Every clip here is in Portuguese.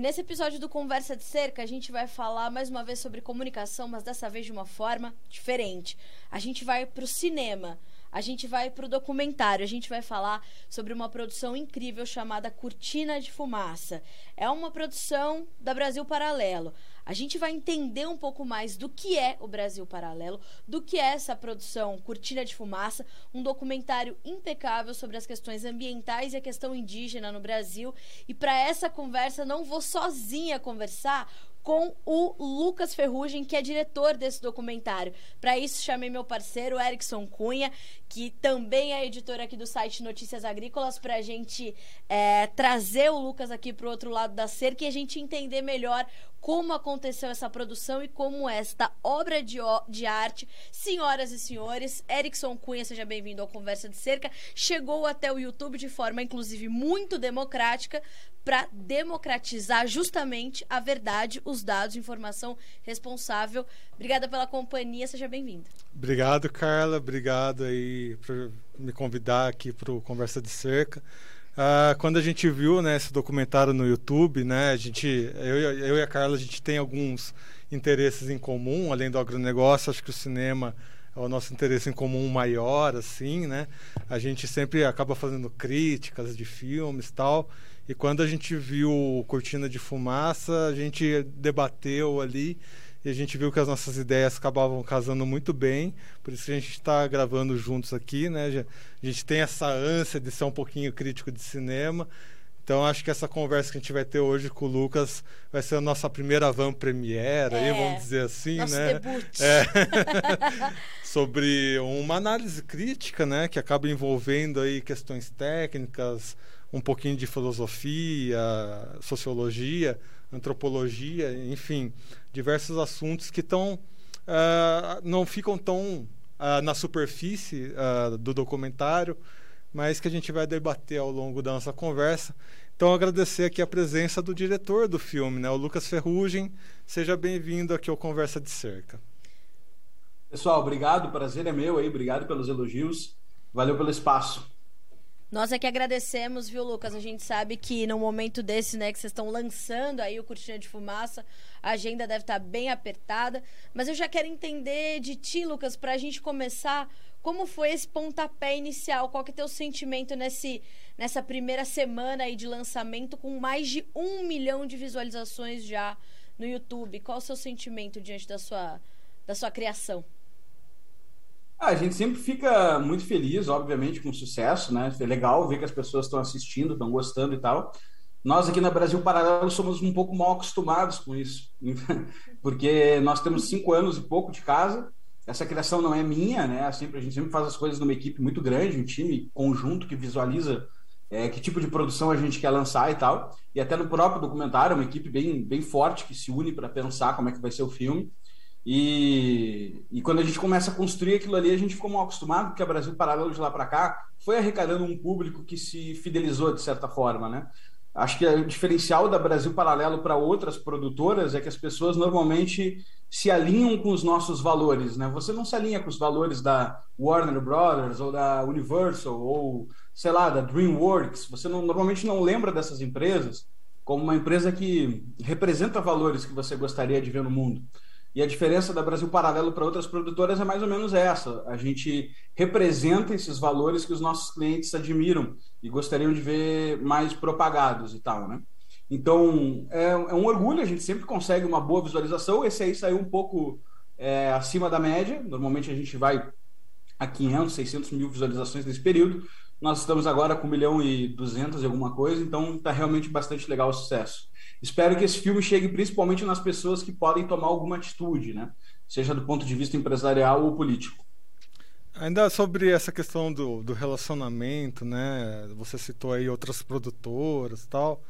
E nesse episódio do Conversa de Cerca, a gente vai falar mais uma vez sobre comunicação, mas dessa vez de uma forma diferente. A gente vai para o cinema a gente vai para o documentário, a gente vai falar sobre uma produção incrível chamada Cortina de Fumaça. É uma produção da Brasil Paralelo. A gente vai entender um pouco mais do que é o Brasil Paralelo, do que é essa produção Cortina de Fumaça, um documentário impecável sobre as questões ambientais e a questão indígena no Brasil. E para essa conversa, não vou sozinha conversar com o Lucas Ferrugem, que é diretor desse documentário. Para isso, chamei meu parceiro, Erickson Cunha, que também é editor aqui do site Notícias Agrícolas, para a gente é, trazer o Lucas aqui para o outro lado da cerca e a gente entender melhor como aconteceu essa produção e como esta obra de, de arte, senhoras e senhores, Erickson Cunha, seja bem-vindo ao Conversa de Cerca, chegou até o YouTube de forma, inclusive, muito democrática para democratizar justamente a verdade, os dados, informação responsável. Obrigada pela companhia, seja bem-vindo. Obrigado, Carla, obrigado aí por me convidar aqui para o Conversa de Cerca. Uh, quando a gente viu né, esse documentário no YouTube, né, a gente, eu, eu e a Carla, a gente tem alguns interesses em comum, além do agronegócio, acho que o cinema é o nosso interesse em comum maior, assim, né? A gente sempre acaba fazendo críticas de filmes e tal. E quando a gente viu Cortina de Fumaça, a gente debateu ali e a gente viu que as nossas ideias acabavam casando muito bem, por isso que a gente está gravando juntos aqui, né? A gente tem essa ânsia de ser um pouquinho crítico de cinema, então acho que essa conversa que a gente vai ter hoje com o Lucas vai ser a nossa primeira van premiere, é, aí, vamos dizer assim, nosso né? Debut. É. Sobre uma análise crítica, né? Que acaba envolvendo aí questões técnicas, um pouquinho de filosofia, sociologia, antropologia, enfim, diversos assuntos que estão uh, ah, não ficam tão uh, na superfície uh, do documentário, mas que a gente vai debater ao longo da nossa conversa. Então, agradecer aqui a presença do diretor do filme, né, o Lucas Ferrugem. Seja bem-vindo aqui ao Conversa de Cerca. Pessoal, obrigado, prazer é meu aí, obrigado pelos elogios, valeu pelo espaço. Nós é que agradecemos, viu, Lucas? A gente sabe que no momento desse, né, que vocês estão lançando aí o Cortina de Fumaça, a agenda deve estar bem apertada. Mas eu já quero entender de ti, Lucas, para a gente começar, como foi esse pontapé inicial? Qual que é teu sentimento nesse, nessa primeira semana aí de lançamento, com mais de um milhão de visualizações já no YouTube? Qual o seu sentimento diante da sua, da sua criação? Ah, a gente sempre fica muito feliz, obviamente, com o sucesso, né? É legal ver que as pessoas estão assistindo, estão gostando e tal. Nós aqui na Brasil Paralelo somos um pouco mal acostumados com isso, porque nós temos cinco anos e pouco de casa. Essa criação não é minha, né? Sempre, a gente sempre faz as coisas numa equipe muito grande, um time conjunto que visualiza é, que tipo de produção a gente quer lançar e tal. E até no próprio documentário, uma equipe bem, bem forte que se une para pensar como é que vai ser o filme. E, e quando a gente começa a construir aquilo ali, a gente ficou mal acostumado, porque a Brasil Paralelo de lá para cá foi arrecadando um público que se fidelizou de certa forma, né? Acho que o diferencial da Brasil Paralelo para outras produtoras é que as pessoas normalmente se alinham com os nossos valores, né? Você não se alinha com os valores da Warner Brothers ou da Universal ou, sei lá, da DreamWorks. Você não, normalmente não lembra dessas empresas como uma empresa que representa valores que você gostaria de ver no mundo. E a diferença da Brasil Paralelo para outras produtoras é mais ou menos essa. A gente representa esses valores que os nossos clientes admiram e gostariam de ver mais propagados e tal, né? Então, é, é um orgulho, a gente sempre consegue uma boa visualização. Esse aí saiu um pouco é, acima da média. Normalmente a gente vai a 500, 600 mil visualizações nesse período. Nós estamos agora com 1 milhão e 200 e alguma coisa, então está realmente bastante legal o sucesso. Espero que esse filme chegue principalmente nas pessoas que podem tomar alguma atitude, né? seja do ponto de vista empresarial ou político. Ainda sobre essa questão do, do relacionamento, né? Você citou aí outras produtoras tal.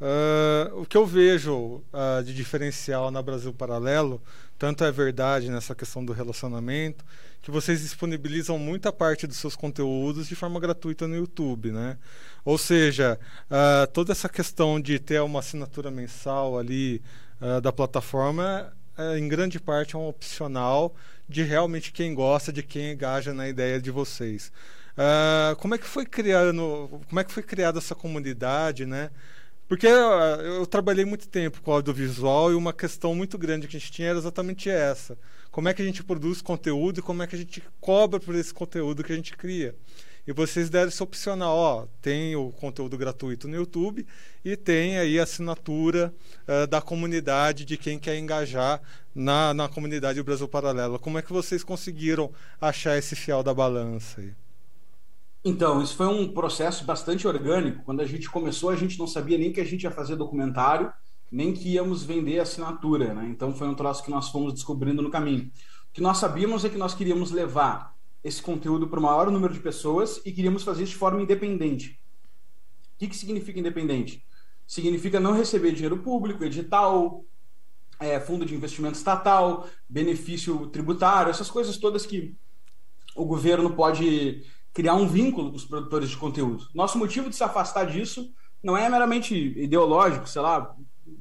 Uh, o que eu vejo uh, de diferencial na Brasil Paralelo, tanto é verdade nessa questão do relacionamento, que vocês disponibilizam muita parte dos seus conteúdos de forma gratuita no YouTube, né? Ou seja, uh, toda essa questão de ter uma assinatura mensal ali da plataforma, em grande parte é um opcional de realmente quem gosta, de quem engaja na ideia de vocês. como é que foi criando, como é que foi criada essa comunidade, né? Porque eu trabalhei muito tempo com audiovisual e uma questão muito grande que a gente tinha era exatamente essa. Como é que a gente produz conteúdo e como é que a gente cobra por esse conteúdo que a gente cria. E vocês deram esse opcional, ó, tem o conteúdo gratuito no YouTube e tem aí a assinatura uh, da comunidade de quem quer engajar na, na comunidade Brasil Paralelo. Como é que vocês conseguiram achar esse fiel da balança aí? Então, isso foi um processo bastante orgânico. Quando a gente começou, a gente não sabia nem que a gente ia fazer documentário, nem que íamos vender assinatura, né? Então foi um troço que nós fomos descobrindo no caminho. O que nós sabíamos é que nós queríamos levar esse conteúdo para o maior número de pessoas e queríamos fazer isso de forma independente. O que, que significa independente? Significa não receber dinheiro público, edital, é, fundo de investimento estatal, benefício tributário, essas coisas todas que o governo pode criar um vínculo com os produtores de conteúdo. Nosso motivo de se afastar disso não é meramente ideológico, sei lá,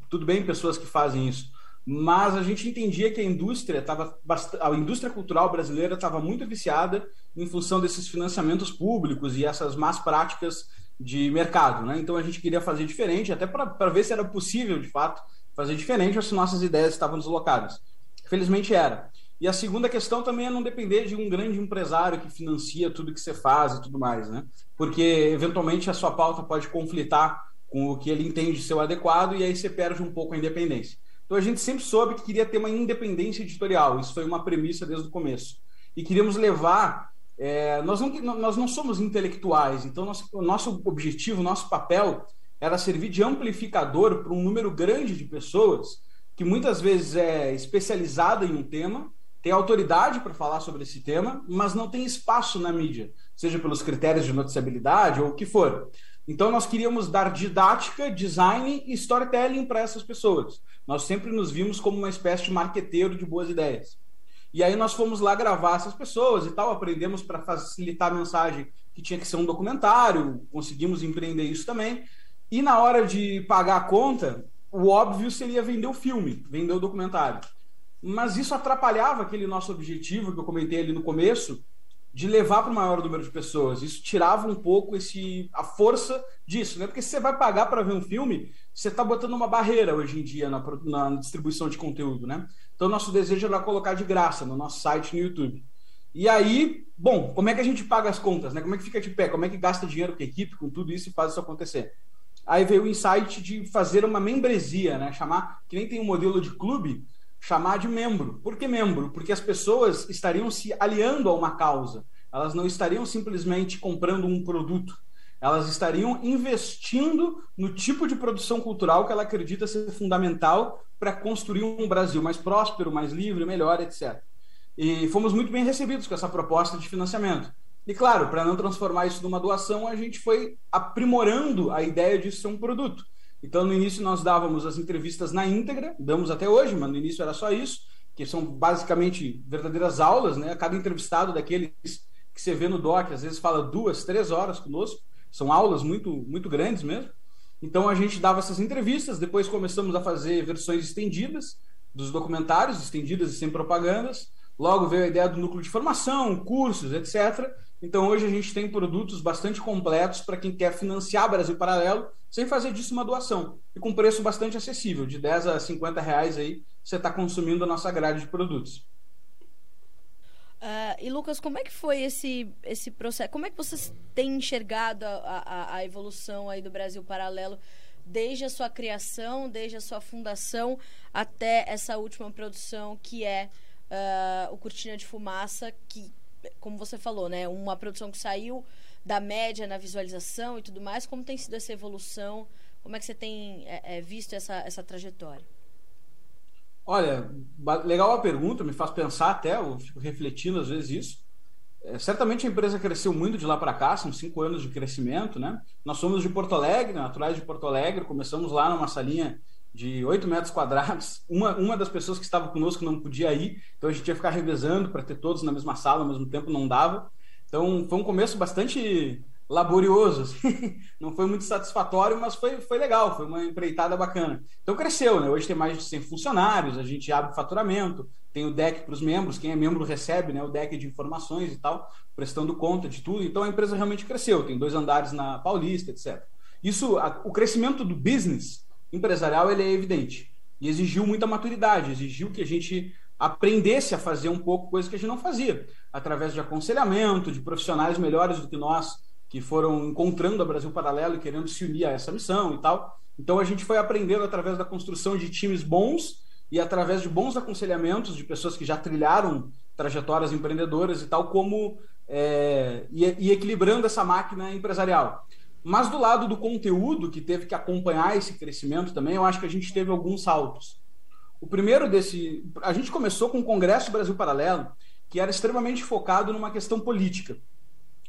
tudo bem pessoas que fazem isso, mas a gente entendia que a indústria estava a indústria cultural brasileira estava muito viciada em função desses financiamentos públicos e essas más práticas de mercado, né? Então a gente queria fazer diferente, até para ver se era possível de fato fazer diferente ou se nossas ideias estavam deslocadas. Felizmente era. E a segunda questão também é não depender de um grande empresário que financia tudo que você faz e tudo mais, né? Porque eventualmente a sua pauta pode conflitar com o que ele entende ser o adequado e aí você perde um pouco a independência. Então a gente sempre soube que queria ter uma independência editorial, isso foi uma premissa desde o começo. E queríamos levar. É, nós, não, nós não somos intelectuais, então nosso, o nosso objetivo, nosso papel era servir de amplificador para um número grande de pessoas que muitas vezes é especializada em um tema tem autoridade para falar sobre esse tema, mas não tem espaço na mídia, seja pelos critérios de noticiabilidade ou o que for. Então, nós queríamos dar didática, design e storytelling para essas pessoas. Nós sempre nos vimos como uma espécie de marqueteiro de boas ideias. E aí nós fomos lá gravar essas pessoas e tal, aprendemos para facilitar a mensagem que tinha que ser um documentário, conseguimos empreender isso também. E na hora de pagar a conta, o óbvio seria vender o filme, vender o documentário mas isso atrapalhava aquele nosso objetivo que eu comentei ali no começo de levar para o maior número de pessoas. Isso tirava um pouco esse a força disso, né? Porque se você vai pagar para ver um filme, você está botando uma barreira hoje em dia na, na, distribuição de conteúdo, né? Então nosso desejo era colocar de graça no nosso site no YouTube. E aí, bom, como é que a gente paga as contas, né? Como é que fica de pé? Como é que gasta dinheiro com a equipe, com tudo isso e faz isso acontecer? Aí veio o insight de fazer uma membresia, né? Chamar, que nem tem um modelo de clube, chamar de membro. Por que membro? Porque as pessoas estariam se aliando a uma causa. Elas não estariam simplesmente comprando um produto. Elas estariam investindo no tipo de produção cultural que ela acredita ser fundamental para construir um Brasil mais próspero, mais livre, melhor, etc. E fomos muito bem recebidos com essa proposta de financiamento. E claro, para não transformar isso numa doação, a gente foi aprimorando a ideia de ser um produto. Então, no início, nós dávamos as entrevistas na íntegra, damos até hoje, mas no início era só isso, que são basicamente verdadeiras aulas, né? Cada entrevistado daqueles que você vê no doc, às vezes fala duas, três horas conosco, são aulas muito, muito grandes mesmo. Então, a gente dava essas entrevistas, depois começamos a fazer versões estendidas dos documentários, estendidas e sem propagandas. Logo veio a ideia do núcleo de formação, cursos, etc. Então, hoje a gente tem produtos bastante completos para quem quer financiar Brasil Paralelo sem fazer disso uma doação. E com preço bastante acessível, de 10 a 50 reais aí, você está consumindo a nossa grade de produtos. Uh, e Lucas, como é que foi esse, esse processo? Como é que vocês têm enxergado a, a, a, evolução aí do Brasil Paralelo desde a sua criação, desde a sua fundação até essa última produção que é uh, o Cortina de Fumaça, que, como você falou, né, uma produção que saiu da média na visualização e tudo mais. Como tem sido essa evolução? Como é que você tem é, é, visto essa, essa trajetória? Olha, legal a pergunta, me faz pensar até, eu fico refletindo às vezes isso. É, certamente a empresa cresceu muito de lá para cá, são cinco anos de crescimento, né? Nós somos de Porto Alegre, naturais de Porto Alegre, começamos lá numa salinha de 8 metros quadrados. Uma, uma das pessoas que estava conosco não podia ir, então a gente ia ficar revezando para ter todos na mesma sala ao mesmo tempo, não dava. Então, foi um começo bastante laborioso, assim. não foi muito satisfatório, mas foi, foi legal, foi uma empreitada bacana. Então cresceu, né? Hoje tem mais de 100 funcionários, a gente abre faturamento, tem o deck para os membros, quem é membro recebe né, o deck de informações e tal, prestando conta de tudo. Então a empresa realmente cresceu, tem dois andares na Paulista, etc. Isso, a, o crescimento do business empresarial ele é evidente e exigiu muita maturidade, exigiu que a gente aprendesse a fazer um pouco coisa que a gente não fazia, através de aconselhamento, de profissionais melhores do que nós, que foram encontrando a Brasil Paralelo e querendo se unir a essa missão e tal. Então a gente foi aprendendo através da construção de times bons e através de bons aconselhamentos de pessoas que já trilharam trajetórias empreendedoras e tal, como é, e, e equilibrando essa máquina empresarial. Mas do lado do conteúdo, que teve que acompanhar esse crescimento também, eu acho que a gente teve alguns saltos. O primeiro desse. A gente começou com o Congresso Brasil Paralelo, que era extremamente focado numa questão política.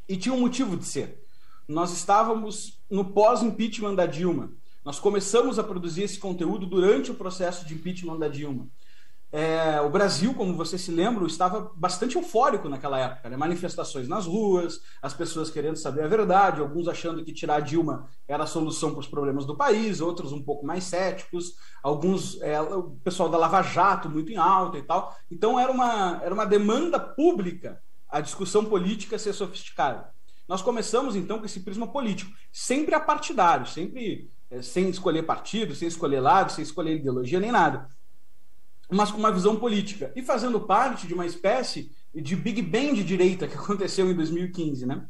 E tinha um motivo de ser. Nós estávamos no pós-impeachment da Dilma. Nós começamos a produzir esse conteúdo durante o processo de impeachment da Dilma. É, o Brasil, como você se lembra, estava bastante eufórico naquela época. Né? Manifestações nas ruas, as pessoas querendo saber a verdade, alguns achando que tirar Dilma era a solução para os problemas do país, outros um pouco mais céticos, alguns, é, o pessoal da Lava Jato muito em alta e tal. Então era uma, era uma demanda pública a discussão política ser sofisticada. Nós começamos então com esse prisma político, sempre apartidário, sempre é, sem escolher partido, sem escolher lado, sem escolher ideologia nem nada mas com uma visão política e fazendo parte de uma espécie de Big Bang de direita que aconteceu em 2015, né?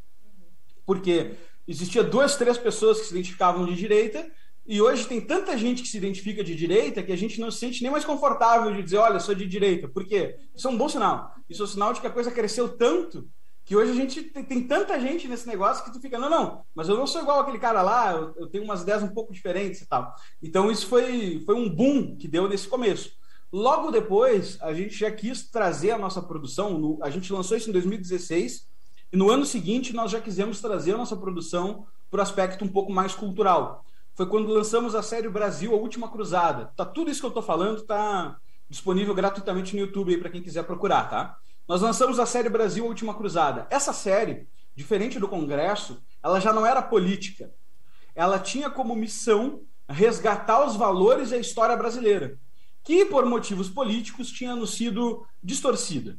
Porque existia duas, três pessoas que se identificavam de direita e hoje tem tanta gente que se identifica de direita que a gente não se sente nem mais confortável de dizer, olha, sou de direita. Por quê? Isso é um bom sinal. Isso é um sinal de que a coisa cresceu tanto que hoje a gente tem, tem tanta gente nesse negócio que tu fica, não, não, mas eu não sou igual aquele cara lá, eu, eu tenho umas ideias um pouco diferentes e tal. Então isso foi, foi um boom que deu nesse começo. Logo depois, a gente já quis trazer a nossa produção. No, a gente lançou isso em 2016 e no ano seguinte nós já quisemos trazer a nossa produção para o aspecto um pouco mais cultural. Foi quando lançamos a série Brasil, a Última Cruzada. Tá tudo isso que eu estou falando tá disponível gratuitamente no YouTube para quem quiser procurar, tá? Nós lançamos a série Brasil, a Última Cruzada. Essa série, diferente do Congresso, ela já não era política. Ela tinha como missão resgatar os valores e a história brasileira que por motivos políticos tinha sido distorcida.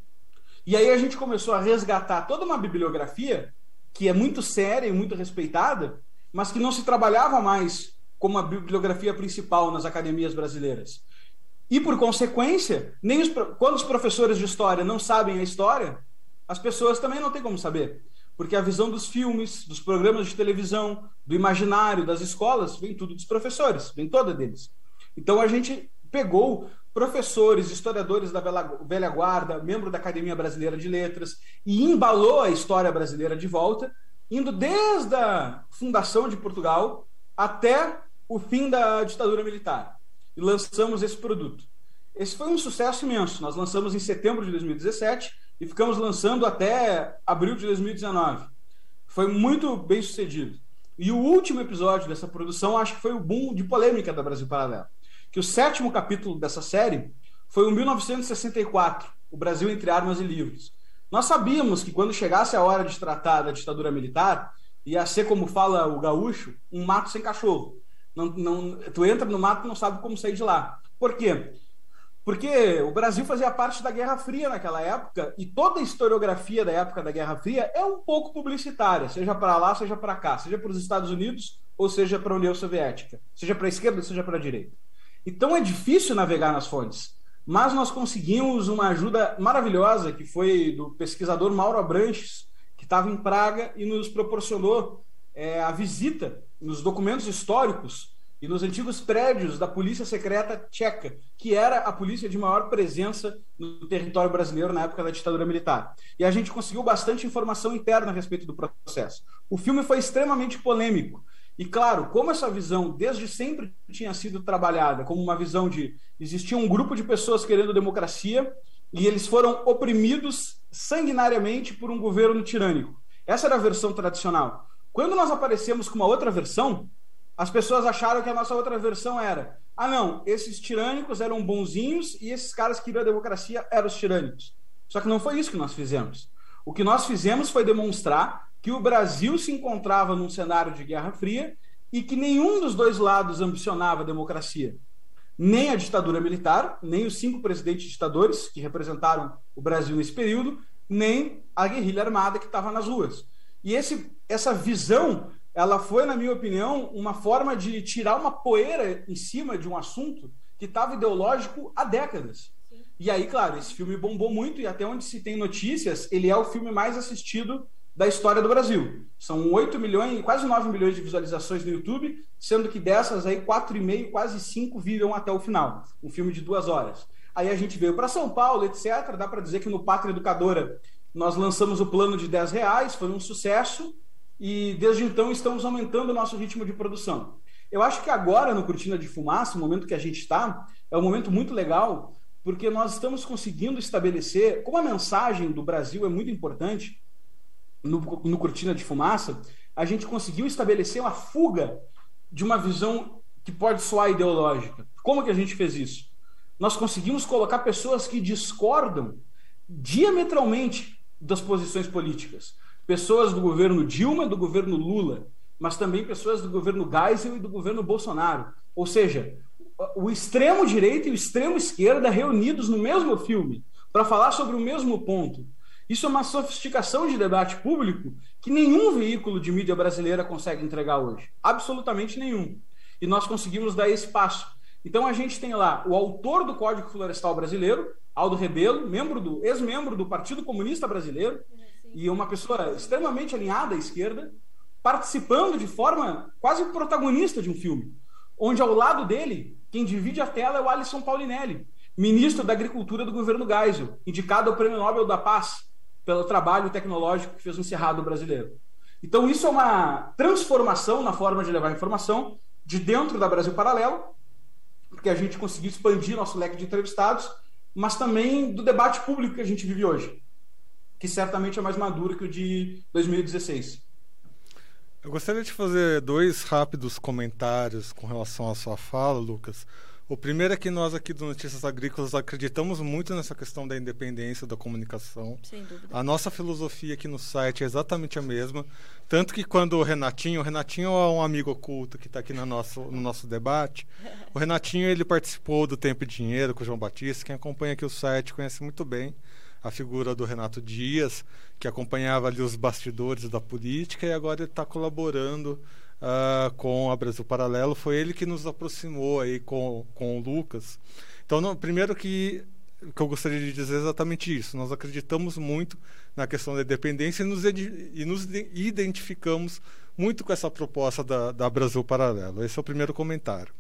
E aí a gente começou a resgatar toda uma bibliografia que é muito séria e muito respeitada, mas que não se trabalhava mais como a bibliografia principal nas academias brasileiras. E por consequência, nem os, quando os professores de história não sabem a história, as pessoas também não têm como saber. Porque a visão dos filmes, dos programas de televisão, do imaginário, das escolas, vem tudo dos professores, vem toda deles. Então a gente pegou professores, historiadores da velha guarda, membro da Academia Brasileira de Letras, e embalou a história brasileira de volta, indo desde a fundação de Portugal até o fim da ditadura militar. E lançamos esse produto. Esse foi um sucesso imenso. Nós lançamos em setembro de 2017 e ficamos lançando até abril de 2019. Foi muito bem sucedido. E o último episódio dessa produção acho que foi o boom de polêmica da Brasil Paralelo que o sétimo capítulo dessa série foi o 1964, o Brasil entre armas e livros. Nós sabíamos que quando chegasse a hora de tratar da ditadura militar, ia ser, como fala o gaúcho, um mato sem cachorro. Não, não, tu entra no mato e não sabe como sair de lá. Por quê? Porque o Brasil fazia parte da Guerra Fria naquela época e toda a historiografia da época da Guerra Fria é um pouco publicitária, seja para lá, seja para cá, seja para os Estados Unidos ou seja para a União Soviética, seja para a esquerda, seja para a direita. Então é difícil navegar nas fontes. Mas nós conseguimos uma ajuda maravilhosa, que foi do pesquisador Mauro Abranches, que estava em Praga e nos proporcionou é, a visita nos documentos históricos e nos antigos prédios da Polícia Secreta Tcheca, que era a polícia de maior presença no território brasileiro na época da ditadura militar. E a gente conseguiu bastante informação interna a respeito do processo. O filme foi extremamente polêmico, e claro, como essa visão desde sempre tinha sido trabalhada como uma visão de existia um grupo de pessoas querendo democracia e eles foram oprimidos sanguinariamente por um governo tirânico. Essa era a versão tradicional. Quando nós aparecemos com uma outra versão, as pessoas acharam que a nossa outra versão era: ah, não, esses tirânicos eram bonzinhos e esses caras que queriam a democracia eram os tirânicos. Só que não foi isso que nós fizemos. O que nós fizemos foi demonstrar que o Brasil se encontrava num cenário de Guerra Fria e que nenhum dos dois lados ambicionava a democracia. Nem a ditadura militar, nem os cinco presidentes ditadores que representaram o Brasil nesse período, nem a guerrilha armada que estava nas ruas. E esse, essa visão ela foi, na minha opinião, uma forma de tirar uma poeira em cima de um assunto que estava ideológico há décadas. Sim. E aí, claro, esse filme bombou muito e até onde se tem notícias, ele é o filme mais assistido da história do Brasil. São 8 milhões, quase 9 milhões de visualizações no YouTube, sendo que dessas aí 4,5, quase 5 viram até o final. Um filme de duas horas. Aí a gente veio para São Paulo, etc. Dá para dizer que no Pátria Educadora nós lançamos o plano de 10 reais, foi um sucesso, e desde então estamos aumentando o nosso ritmo de produção. Eu acho que agora, no Cortina de Fumaça, o momento que a gente está, é um momento muito legal, porque nós estamos conseguindo estabelecer, como a mensagem do Brasil é muito importante, no, no Cortina de Fumaça, a gente conseguiu estabelecer uma fuga de uma visão que pode soar ideológica. Como que a gente fez isso? Nós conseguimos colocar pessoas que discordam diametralmente das posições políticas. Pessoas do governo Dilma, do governo Lula, mas também pessoas do governo Geisel e do governo Bolsonaro. Ou seja, o extremo direita e o extremo esquerda reunidos no mesmo filme para falar sobre o mesmo ponto. Isso é uma sofisticação de debate público que nenhum veículo de mídia brasileira consegue entregar hoje. Absolutamente nenhum. E nós conseguimos dar esse passo. Então a gente tem lá o autor do Código Florestal Brasileiro, Aldo Rebelo, membro do ex-membro do Partido Comunista Brasileiro e uma pessoa extremamente alinhada à esquerda, participando de forma quase protagonista de um filme, onde ao lado dele, quem divide a tela é o Alisson Paulinelli, ministro da Agricultura do governo Geisel, indicado ao Prêmio Nobel da Paz pelo trabalho tecnológico que fez o Cerrado brasileiro. Então, isso é uma transformação na forma de levar informação de dentro da Brasil Paralelo, porque a gente conseguiu expandir nosso leque de entrevistados, mas também do debate público que a gente vive hoje, que certamente é mais maduro que o de 2016. Eu gostaria de fazer dois rápidos comentários com relação à sua fala, Lucas. O primeiro é que nós aqui do Notícias Agrícolas acreditamos muito nessa questão da independência da comunicação. Sem dúvida. A nossa filosofia aqui no site é exatamente a mesma. Tanto que quando o Renatinho, o Renatinho é um amigo oculto que está aqui no nosso, no nosso debate. O Renatinho ele participou do Tempo e Dinheiro com o João Batista. Quem acompanha aqui o site conhece muito bem a figura do Renato Dias, que acompanhava ali os bastidores da política e agora ele está colaborando uh, com a Brasil Paralelo. Foi ele que nos aproximou aí com, com o Lucas. Então, no, primeiro que, que eu gostaria de dizer exatamente isso. Nós acreditamos muito na questão da independência e nos, e nos identificamos muito com essa proposta da, da Brasil Paralelo. Esse é o primeiro comentário.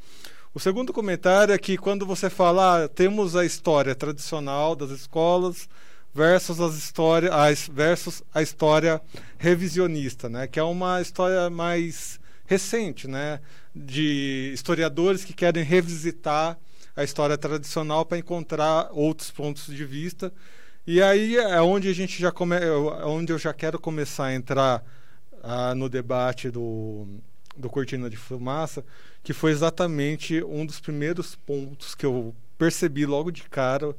O segundo comentário é que quando você fala, ah, temos a história tradicional das escolas versus as histórias, versus a história revisionista, né, que é uma história mais recente, né? De historiadores que querem revisitar a história tradicional para encontrar outros pontos de vista. E aí é onde a gente já come, é onde eu já quero começar a entrar ah, no debate do, do Cortina de Fumaça, que foi exatamente um dos primeiros pontos que eu percebi logo de cara,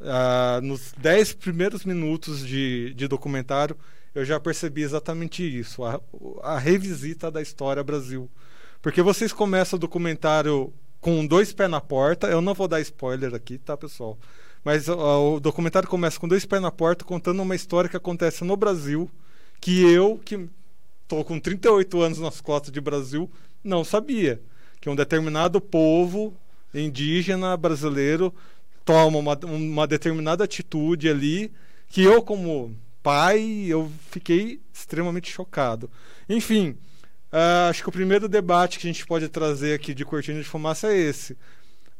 ah, nos dez primeiros minutos de, de documentário, eu já percebi exatamente isso, a, a revisita da história Brasil. Porque vocês começam o documentário com dois pés na porta, eu não vou dar spoiler aqui, tá, pessoal? Mas uh, o documentário começa com dois pés na porta, contando uma história que acontece no Brasil, que eu, que estou com 38 anos nas costas de Brasil, não sabia. Que um determinado povo indígena brasileiro toma uma, uma determinada atitude ali, que eu, como pai, eu fiquei extremamente chocado. Enfim, uh, acho que o primeiro debate que a gente pode trazer aqui de Cortina de Fumaça é esse.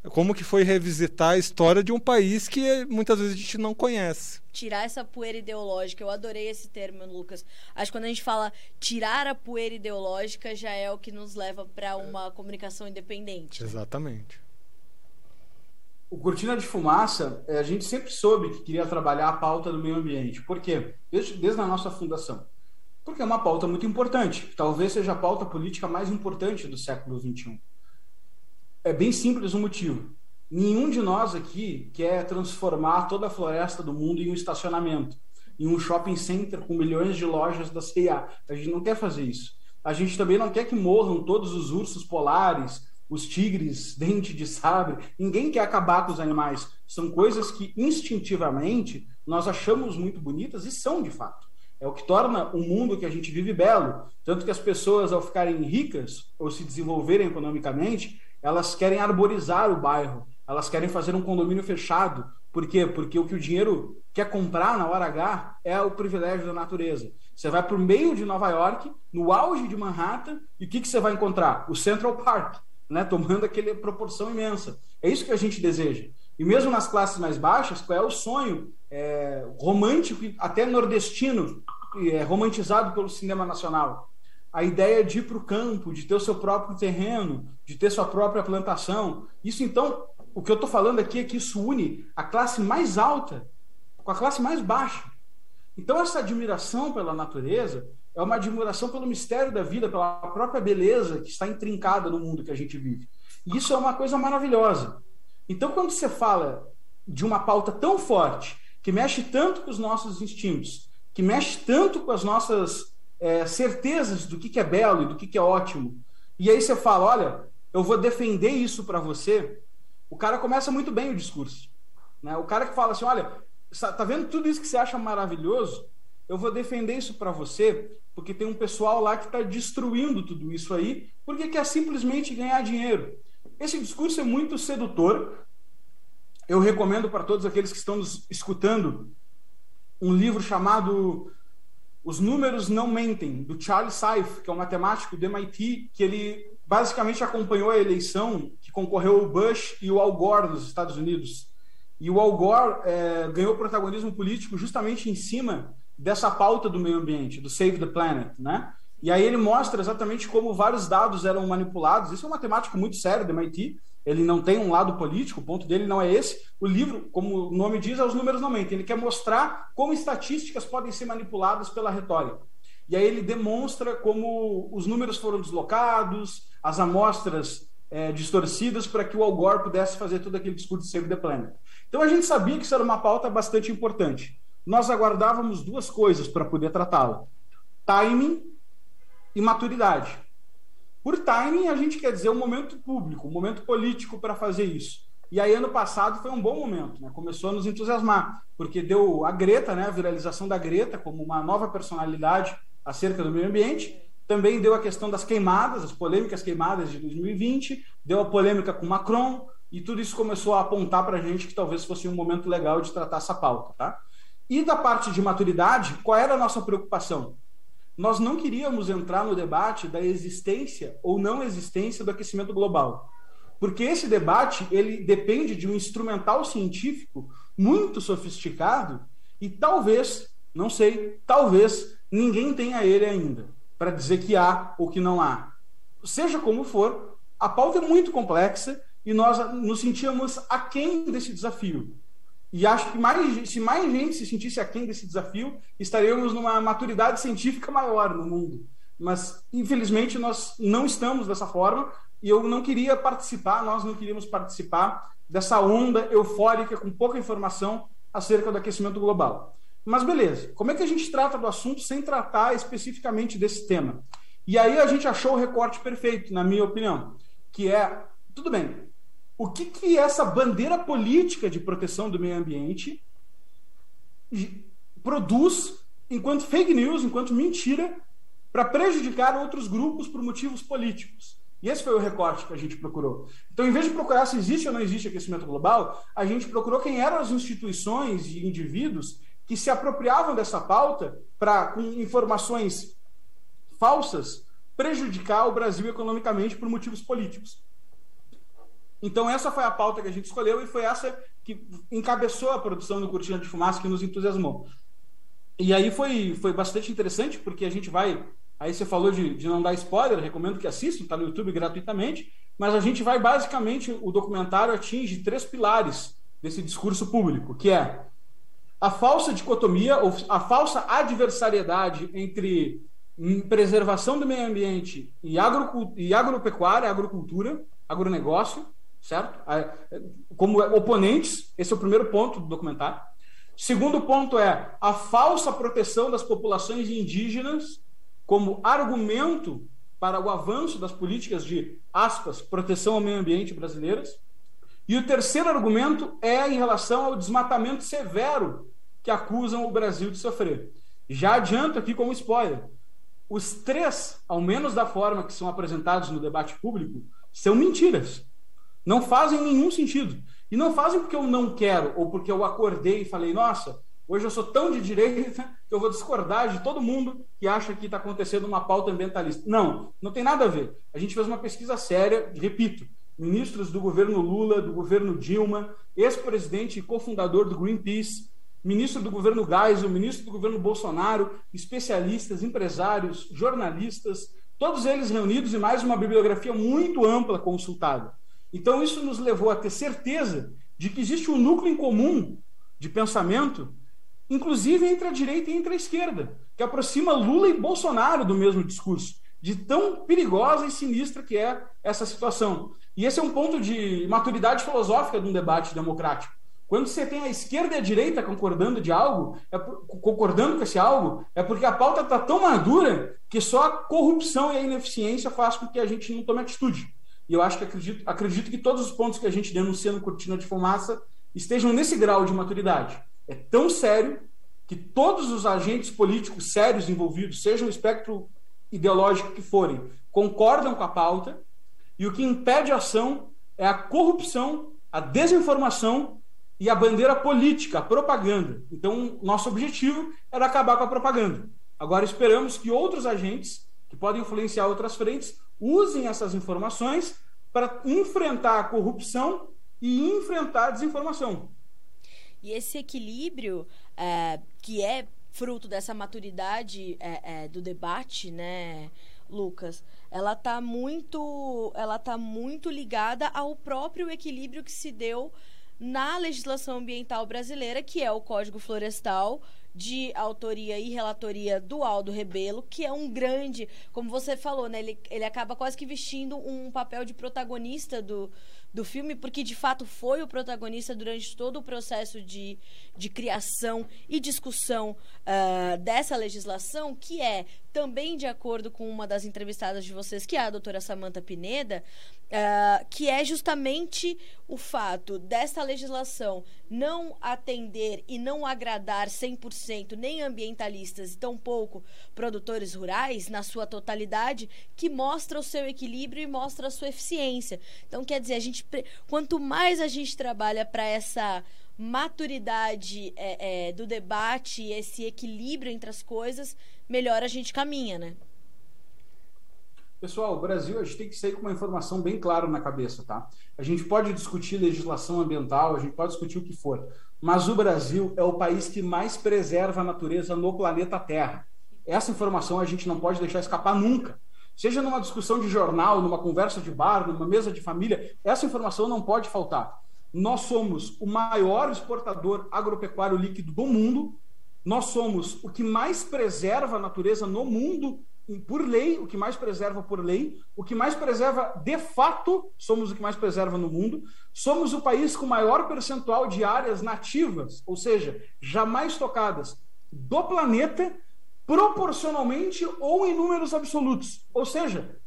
Como que foi revisitar a história de um país que muitas vezes a gente não conhece. Tirar essa poeira ideológica, eu adorei esse termo, Lucas. Acho que quando a gente fala tirar a poeira ideológica, já é o que nos leva para uma comunicação independente. Né? Exatamente o Cortina de Fumaça, é, a gente sempre soube que queria trabalhar a pauta do meio ambiente. Por quê? Desde, desde a nossa fundação. Porque é uma pauta muito importante. Talvez seja a pauta política mais importante do século XXI. É bem simples o motivo. Nenhum de nós aqui quer transformar toda a floresta do mundo em um estacionamento, em um shopping center com milhões de lojas da CIA. A gente não quer fazer isso. A gente também não quer que morram todos os ursos polares, os tigres, dente de sabre. Ninguém quer acabar com os animais. São coisas que instintivamente nós achamos muito bonitas e são de fato. É o que torna o mundo que a gente vive belo. Tanto que as pessoas, ao ficarem ricas ou se desenvolverem economicamente, elas querem arborizar o bairro, elas querem fazer um condomínio fechado. Por quê? Porque o que o dinheiro quer comprar na hora H é o privilégio da natureza. Você vai para o meio de Nova York, no auge de Manhattan, e o que, que você vai encontrar? O Central Park, né? tomando aquela proporção imensa. É isso que a gente deseja. E mesmo nas classes mais baixas, qual é o sonho é, romântico, até nordestino, é, romantizado pelo cinema nacional? A ideia de ir para o campo, de ter o seu próprio terreno, de ter sua própria plantação. Isso, então, o que eu estou falando aqui é que isso une a classe mais alta com a classe mais baixa. Então, essa admiração pela natureza é uma admiração pelo mistério da vida, pela própria beleza que está intrincada no mundo que a gente vive. E isso é uma coisa maravilhosa. Então, quando você fala de uma pauta tão forte, que mexe tanto com os nossos instintos, que mexe tanto com as nossas é, certezas do que, que é belo e do que, que é ótimo, e aí você fala: olha, eu vou defender isso para você, o cara começa muito bem o discurso. Né? O cara que fala assim: olha, tá vendo tudo isso que você acha maravilhoso? Eu vou defender isso para você, porque tem um pessoal lá que está destruindo tudo isso aí, porque quer simplesmente ganhar dinheiro. Esse discurso é muito sedutor. Eu recomendo para todos aqueles que estão nos escutando um livro chamado Os Números Não Mentem, do Charles Seif, que é um matemático do MIT, que ele basicamente acompanhou a eleição que concorreu o Bush e o Al Gore nos Estados Unidos. E o Al Gore é, ganhou protagonismo político justamente em cima dessa pauta do meio ambiente, do Save the Planet, né? E aí ele mostra exatamente como vários dados eram manipulados. Isso é um matemático muito sério do MIT. Ele não tem um lado político, o ponto dele não é esse. O livro, como o nome diz, é os números não mentem. Ele quer mostrar como estatísticas podem ser manipuladas pela retórica. E aí ele demonstra como os números foram deslocados, as amostras é, distorcidas para que o Al Gore pudesse fazer todo aquele discurso de Save the Planet. Então a gente sabia que isso era uma pauta bastante importante. Nós aguardávamos duas coisas para poder tratá-la: timing e maturidade. Por timing, a gente quer dizer um momento público, um momento político para fazer isso. E aí, ano passado foi um bom momento, né? começou a nos entusiasmar, porque deu a Greta, né? a viralização da Greta, como uma nova personalidade acerca do meio ambiente. Também deu a questão das queimadas, as polêmicas queimadas de 2020, deu a polêmica com Macron, e tudo isso começou a apontar para a gente que talvez fosse um momento legal de tratar essa pauta. Tá? E da parte de maturidade, qual era a nossa preocupação? nós não queríamos entrar no debate da existência ou não existência do aquecimento global. Porque esse debate ele depende de um instrumental científico muito sofisticado e talvez, não sei, talvez ninguém tenha ele ainda para dizer que há ou que não há. Seja como for, a pauta é muito complexa e nós nos sentíamos aquém desse desafio. E acho que mais, se mais gente se sentisse aquém desse desafio, estaríamos numa maturidade científica maior no mundo. Mas, infelizmente, nós não estamos dessa forma e eu não queria participar, nós não queríamos participar dessa onda eufórica com pouca informação acerca do aquecimento global. Mas beleza, como é que a gente trata do assunto sem tratar especificamente desse tema? E aí a gente achou o recorte perfeito, na minha opinião, que é, tudo bem, o que, que essa bandeira política de proteção do meio ambiente produz enquanto fake news, enquanto mentira, para prejudicar outros grupos por motivos políticos. E esse foi o recorte que a gente procurou. Então, em vez de procurar se existe ou não existe aquecimento global, a gente procurou quem eram as instituições e indivíduos que se apropriavam dessa pauta para, com informações falsas, prejudicar o Brasil economicamente por motivos políticos. Então, essa foi a pauta que a gente escolheu e foi essa que encabeçou a produção do Cortina de Fumaça, que nos entusiasmou. E aí foi, foi bastante interessante, porque a gente vai. Aí você falou de, de não dar spoiler, recomendo que assistam, está no YouTube gratuitamente. Mas a gente vai basicamente, o documentário atinge três pilares desse discurso público, que é a falsa dicotomia, ou a falsa adversariedade entre preservação do meio ambiente e, agro, e agropecuária, agricultura, agronegócio, certo? Como oponentes, esse é o primeiro ponto do documentário. Segundo ponto é a falsa proteção das populações indígenas como argumento para o avanço das políticas de, aspas, proteção ao meio ambiente brasileiras. E o terceiro argumento é em relação ao desmatamento severo que acusam o Brasil de sofrer. Já adianto aqui como spoiler: os três, ao menos da forma que são apresentados no debate público, são mentiras. Não fazem nenhum sentido. E não fazem porque eu não quero, ou porque eu acordei e falei, nossa, hoje eu sou tão de direita que eu vou discordar de todo mundo que acha que está acontecendo uma pauta ambientalista. Não, não tem nada a ver. A gente fez uma pesquisa séria, repito, ministros do governo Lula, do governo Dilma, ex-presidente e cofundador do Greenpeace, ministro do governo Geisel, ministro do governo Bolsonaro, especialistas, empresários, jornalistas, todos eles reunidos e mais uma bibliografia muito ampla consultada. Então, isso nos levou a ter certeza de que existe um núcleo em comum de pensamento, inclusive entre a direita e entre a esquerda, que aproxima Lula e Bolsonaro do mesmo discurso, de tão perigosa e sinistra que é essa situação. E esse é um ponto de maturidade filosófica de um debate democrático. Quando você tem a esquerda e a direita concordando de algo, é concordando com esse algo, é porque a pauta está tão madura que só a corrupção e a ineficiência faz com que a gente não tome atitude. E eu acho que acredito, acredito que todos os pontos que a gente denuncia no Cortina de Fumaça estejam nesse grau de maturidade. É tão sério que todos os agentes políticos sérios envolvidos, sejam o espectro ideológico que forem, concordam com a pauta, e o que impede a ação é a corrupção, a desinformação e a bandeira política, a propaganda. Então, nosso objetivo era acabar com a propaganda. Agora esperamos que outros agentes, que podem influenciar outras frentes, usem essas informações para enfrentar a corrupção e enfrentar a desinformação. E esse equilíbrio é, que é fruto dessa maturidade é, é, do debate, né, Lucas? Ela está muito, ela tá muito ligada ao próprio equilíbrio que se deu na legislação ambiental brasileira, que é o Código Florestal, de autoria e relatoria do Aldo Rebelo, que é um grande, como você falou, né? Ele, ele acaba quase que vestindo um papel de protagonista do, do filme, porque de fato foi o protagonista durante todo o processo de, de criação e discussão uh, dessa legislação, que é também de acordo com uma das entrevistadas de vocês, que é a doutora Samanta Pineda, uh, que é justamente o fato dessa legislação não atender e não agradar 100% nem ambientalistas e tampouco produtores rurais, na sua totalidade, que mostra o seu equilíbrio e mostra a sua eficiência. Então, quer dizer, a gente, quanto mais a gente trabalha para essa maturidade é, é, do debate, esse equilíbrio entre as coisas, melhor a gente caminha, né? Pessoal, o Brasil, a gente tem que sair com uma informação bem clara na cabeça, tá? A gente pode discutir legislação ambiental, a gente pode discutir o que for, mas o Brasil é o país que mais preserva a natureza no planeta Terra. Essa informação a gente não pode deixar escapar nunca. Seja numa discussão de jornal, numa conversa de bar, numa mesa de família, essa informação não pode faltar. Nós somos o maior exportador agropecuário líquido do mundo, nós somos o que mais preserva a natureza no mundo por lei, o que mais preserva por lei, o que mais preserva de fato, somos o que mais preserva no mundo. Somos o país com maior percentual de áreas nativas, ou seja, jamais tocadas, do planeta, proporcionalmente ou em números absolutos. Ou seja,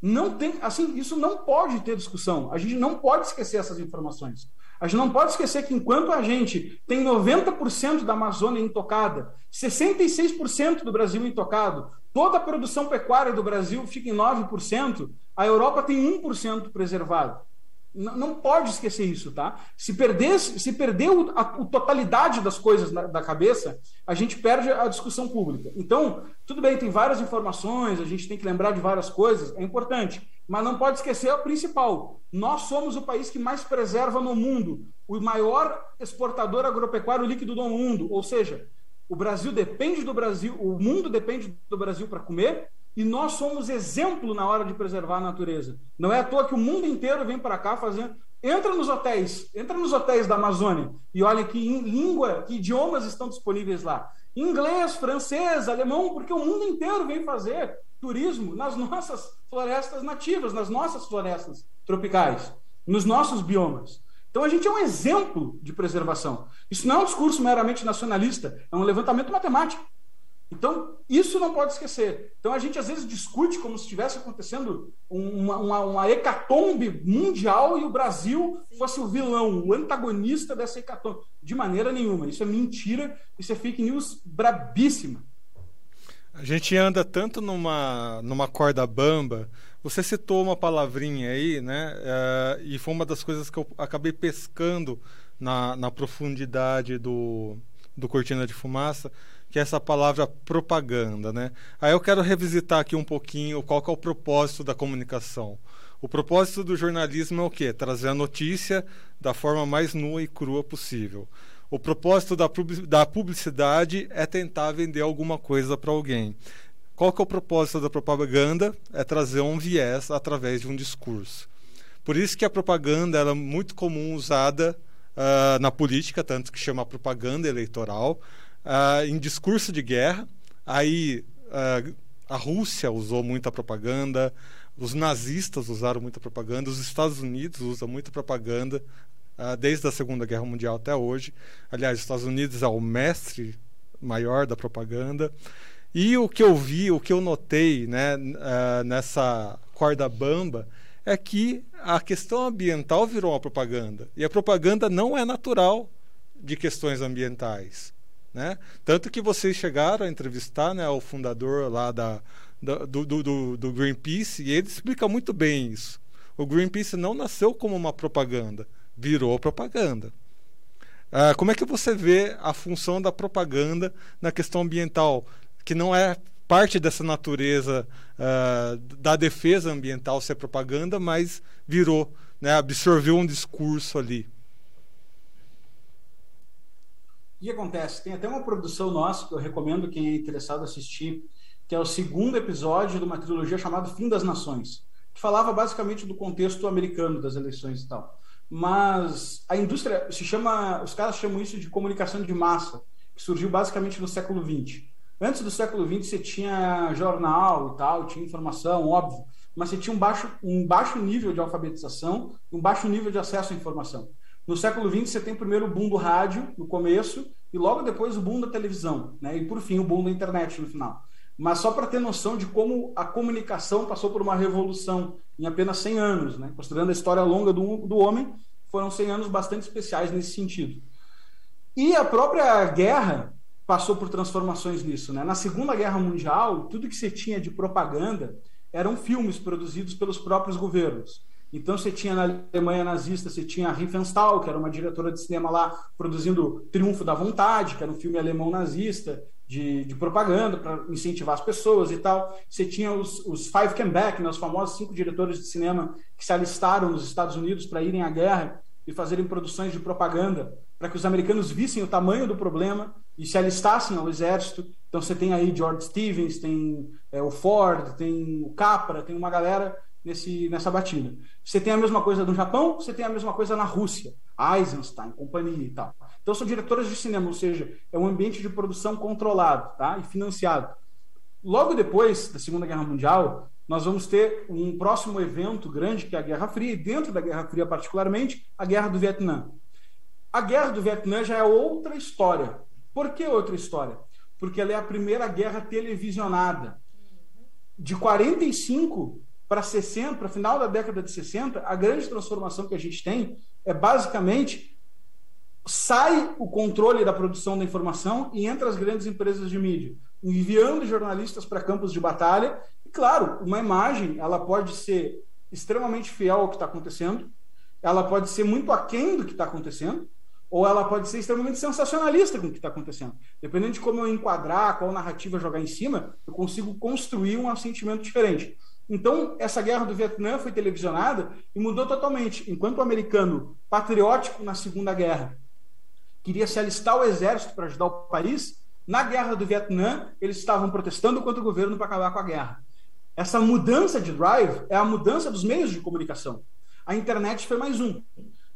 não tem, assim, isso não pode ter discussão. A gente não pode esquecer essas informações. A gente não pode esquecer que enquanto a gente tem 90% da Amazônia intocada, 66% do Brasil intocado, toda a produção pecuária do Brasil fica em 9%, a Europa tem 1% preservado. Não pode esquecer isso, tá? Se perder, se perder a, a totalidade das coisas na, da cabeça, a gente perde a discussão pública. Então, tudo bem, tem várias informações, a gente tem que lembrar de várias coisas, é importante. Mas não pode esquecer o principal. Nós somos o país que mais preserva no mundo, o maior exportador agropecuário líquido do mundo. Ou seja, o Brasil depende do Brasil, o mundo depende do Brasil para comer, e nós somos exemplo na hora de preservar a natureza. Não é à toa que o mundo inteiro vem para cá fazendo. Entra nos hotéis, entra nos hotéis da Amazônia e olha que língua, que idiomas estão disponíveis lá. Inglês, francês, alemão, porque o mundo inteiro vem fazer turismo nas nossas florestas nativas, nas nossas florestas tropicais, nos nossos biomas. Então a gente é um exemplo de preservação. Isso não é um discurso meramente nacionalista, é um levantamento matemático. Então, isso não pode esquecer. Então, a gente às vezes discute como se estivesse acontecendo uma, uma, uma, hecatombe mundial e o Brasil fosse o vilão, o antagonista dessa hecatombe. De maneira nenhuma. Isso é mentira, isso é fake news brabíssima. A gente anda tanto numa, numa corda bamba. Você citou uma palavrinha aí, né? Uh, e foi uma das coisas que eu acabei pescando na, na profundidade do, do Cortina de Fumaça, que é essa palavra propaganda, né? Aí eu quero revisitar aqui um pouquinho qual é o propósito da comunicação. O propósito do jornalismo é o quê? Trazer a notícia da forma mais nua e crua possível. O propósito da publicidade é tentar vender alguma coisa para alguém. Qual que é o propósito da propaganda? É trazer um viés através de um discurso. Por isso que a propaganda é muito comum usada uh, na política, tanto que chama propaganda eleitoral, uh, em discurso de guerra. Aí uh, a Rússia usou muita propaganda, os nazistas usaram muita propaganda, os Estados Unidos usam muita propaganda uh, desde a Segunda Guerra Mundial até hoje. Aliás, os Estados Unidos é o mestre maior da propaganda. E o que eu vi, o que eu notei né, uh, nessa corda bamba é que a questão ambiental virou uma propaganda. E a propaganda não é natural de questões ambientais. Né? Tanto que vocês chegaram a entrevistar né, o fundador lá da, da do, do, do Greenpeace e ele explica muito bem isso. O Greenpeace não nasceu como uma propaganda virou propaganda. Ah, como é que você vê a função da propaganda na questão ambiental, que não é parte dessa natureza ah, da defesa ambiental ser propaganda, mas virou, né, absorveu um discurso ali? O que acontece? Tem até uma produção nossa que eu recomendo quem é interessado assistir, que é o segundo episódio de uma trilogia chamada Fim das Nações, que falava basicamente do contexto americano das eleições e tal mas a indústria se chama, os caras chamam isso de comunicação de massa, que surgiu basicamente no século XX. Antes do século XX você tinha jornal e tal, tinha informação, óbvio, mas você tinha um baixo, um baixo nível de alfabetização um baixo nível de acesso à informação. No século XX você tem primeiro o boom do rádio, no começo, e logo depois o boom da televisão, né? e por fim o boom da internet no final. Mas só para ter noção de como a comunicação passou por uma revolução em apenas 100 anos, né? considerando a história longa do, do homem, foram 100 anos bastante especiais nesse sentido. E a própria guerra passou por transformações nisso. Né? Na Segunda Guerra Mundial, tudo que você tinha de propaganda eram filmes produzidos pelos próprios governos. Então você tinha na Alemanha nazista, você tinha a Riefenstahl, que era uma diretora de cinema lá, produzindo Triunfo da Vontade, que era um filme alemão nazista de, de propaganda para incentivar as pessoas e tal. Você tinha os, os Five Came Back, né, os famosos cinco diretores de cinema que se alistaram nos Estados Unidos para irem à guerra e fazerem produções de propaganda para que os americanos vissem o tamanho do problema e se alistassem ao exército. Então você tem aí George Stevens, tem é, o Ford, tem o Capra, tem uma galera nesse, nessa batida. Você tem a mesma coisa no Japão, você tem a mesma coisa na Rússia, Eisenstein, companhia e tal. Então são diretoras de cinema, ou seja, é um ambiente de produção controlado tá? e financiado. Logo depois da Segunda Guerra Mundial, nós vamos ter um próximo evento grande, que é a Guerra Fria, e dentro da Guerra Fria, particularmente, a Guerra do Vietnã. A Guerra do Vietnã já é outra história. Por que outra história? Porque ela é a primeira guerra televisionada. De 45 para 60, para final da década de 60, a grande transformação que a gente tem é basicamente sai o controle da produção da informação e entra as grandes empresas de mídia, enviando jornalistas para campos de batalha. E claro, uma imagem ela pode ser extremamente fiel ao que está acontecendo, ela pode ser muito aquém do que está acontecendo, ou ela pode ser extremamente sensacionalista com o que está acontecendo. Dependendo de como eu enquadrar, qual narrativa jogar em cima, eu consigo construir um sentimento diferente. Então, essa guerra do Vietnã foi televisionada e mudou totalmente. Enquanto o americano patriótico na Segunda Guerra queria se alistar ao exército para ajudar o país, na guerra do Vietnã eles estavam protestando contra o governo para acabar com a guerra. Essa mudança de drive é a mudança dos meios de comunicação. A internet foi mais um.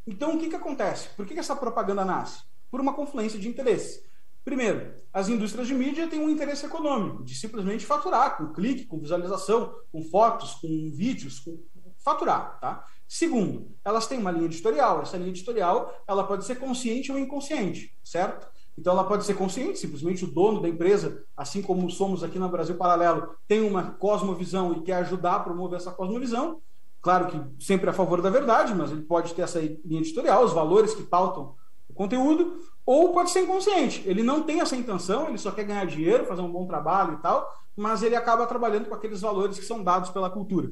Então, o que, que acontece? Por que, que essa propaganda nasce? Por uma confluência de interesses. Primeiro, as indústrias de mídia têm um interesse econômico, de simplesmente faturar, com clique, com visualização, com fotos, com vídeos, com faturar, tá? Segundo, elas têm uma linha editorial. Essa linha editorial, ela pode ser consciente ou inconsciente, certo? Então ela pode ser consciente, simplesmente o dono da empresa, assim como somos aqui no Brasil Paralelo, tem uma cosmovisão e quer ajudar a promover essa cosmovisão. Claro que sempre a favor da verdade, mas ele pode ter essa linha editorial, os valores que pautam o conteúdo ou pode ser inconsciente. Ele não tem essa intenção, ele só quer ganhar dinheiro, fazer um bom trabalho e tal, mas ele acaba trabalhando com aqueles valores que são dados pela cultura.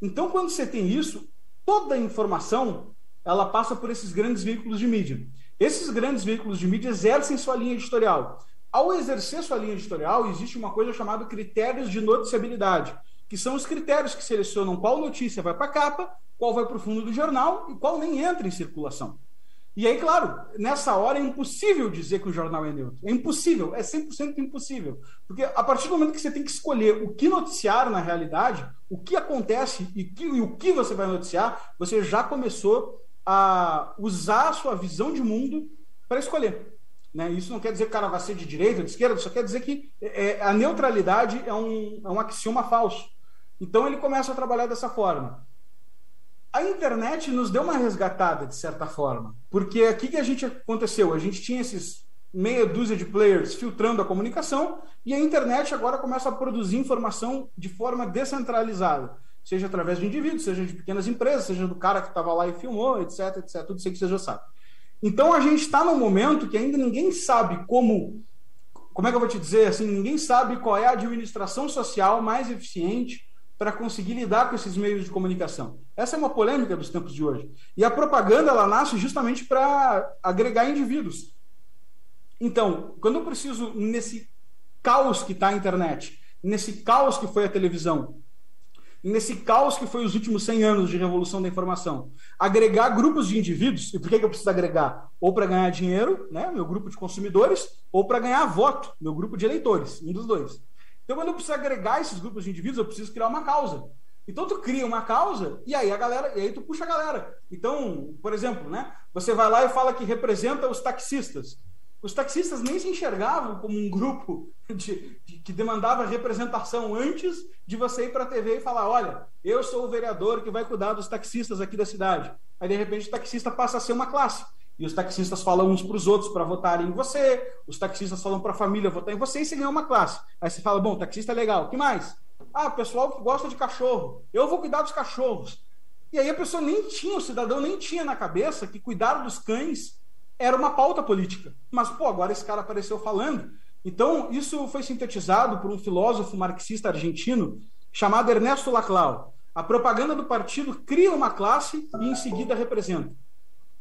Então, quando você tem isso, toda a informação ela passa por esses grandes veículos de mídia. Esses grandes veículos de mídia exercem sua linha editorial. Ao exercer sua linha editorial, existe uma coisa chamada critérios de noticiabilidade, que são os critérios que selecionam qual notícia vai para a capa, qual vai para o fundo do jornal e qual nem entra em circulação. E aí, claro, nessa hora é impossível dizer que o jornal é neutro. É impossível, é 100% impossível. Porque a partir do momento que você tem que escolher o que noticiar na realidade, o que acontece e, que, e o que você vai noticiar, você já começou a usar a sua visão de mundo para escolher. Né? Isso não quer dizer que o cara vai ser de direita ou de esquerda, só quer dizer que é, é, a neutralidade é um, é um axioma falso. Então ele começa a trabalhar dessa forma a internet nos deu uma resgatada, de certa forma. Porque aqui que a gente aconteceu? A gente tinha esses meia dúzia de players filtrando a comunicação e a internet agora começa a produzir informação de forma descentralizada. Seja através de indivíduos, seja de pequenas empresas, seja do cara que estava lá e filmou, etc, etc. Tudo isso que você já sabe. Então a gente está num momento que ainda ninguém sabe como. Como é que eu vou te dizer? Assim, ninguém sabe qual é a administração social mais eficiente para conseguir lidar com esses meios de comunicação. Essa é uma polêmica dos tempos de hoje. E a propaganda ela nasce justamente para agregar indivíduos. Então, quando eu preciso, nesse caos que está a internet, nesse caos que foi a televisão, nesse caos que foi os últimos 100 anos de revolução da informação, agregar grupos de indivíduos, e por que, que eu preciso agregar? Ou para ganhar dinheiro, né, meu grupo de consumidores, ou para ganhar voto, meu grupo de eleitores, um dos dois. Então, eu preciso agregar esses grupos de indivíduos, eu preciso criar uma causa. Então, tu cria uma causa e aí a galera, e aí tu puxa a galera. Então, por exemplo, né? Você vai lá e fala que representa os taxistas. Os taxistas nem se enxergavam como um grupo de, de, que demandava representação antes de você ir para a TV e falar: olha, eu sou o vereador que vai cuidar dos taxistas aqui da cidade. Aí, de repente, o taxista passa a ser uma classe. E os taxistas falam uns para os outros para votarem em você, os taxistas falam para a família votar em você e você ganha uma classe. Aí você fala: bom, taxista é legal, o que mais? Ah, pessoal que gosta de cachorro, eu vou cuidar dos cachorros. E aí a pessoa nem tinha, o cidadão nem tinha na cabeça que cuidar dos cães era uma pauta política. Mas, pô, agora esse cara apareceu falando. Então, isso foi sintetizado por um filósofo marxista argentino chamado Ernesto Laclau. A propaganda do partido cria uma classe e em seguida representa.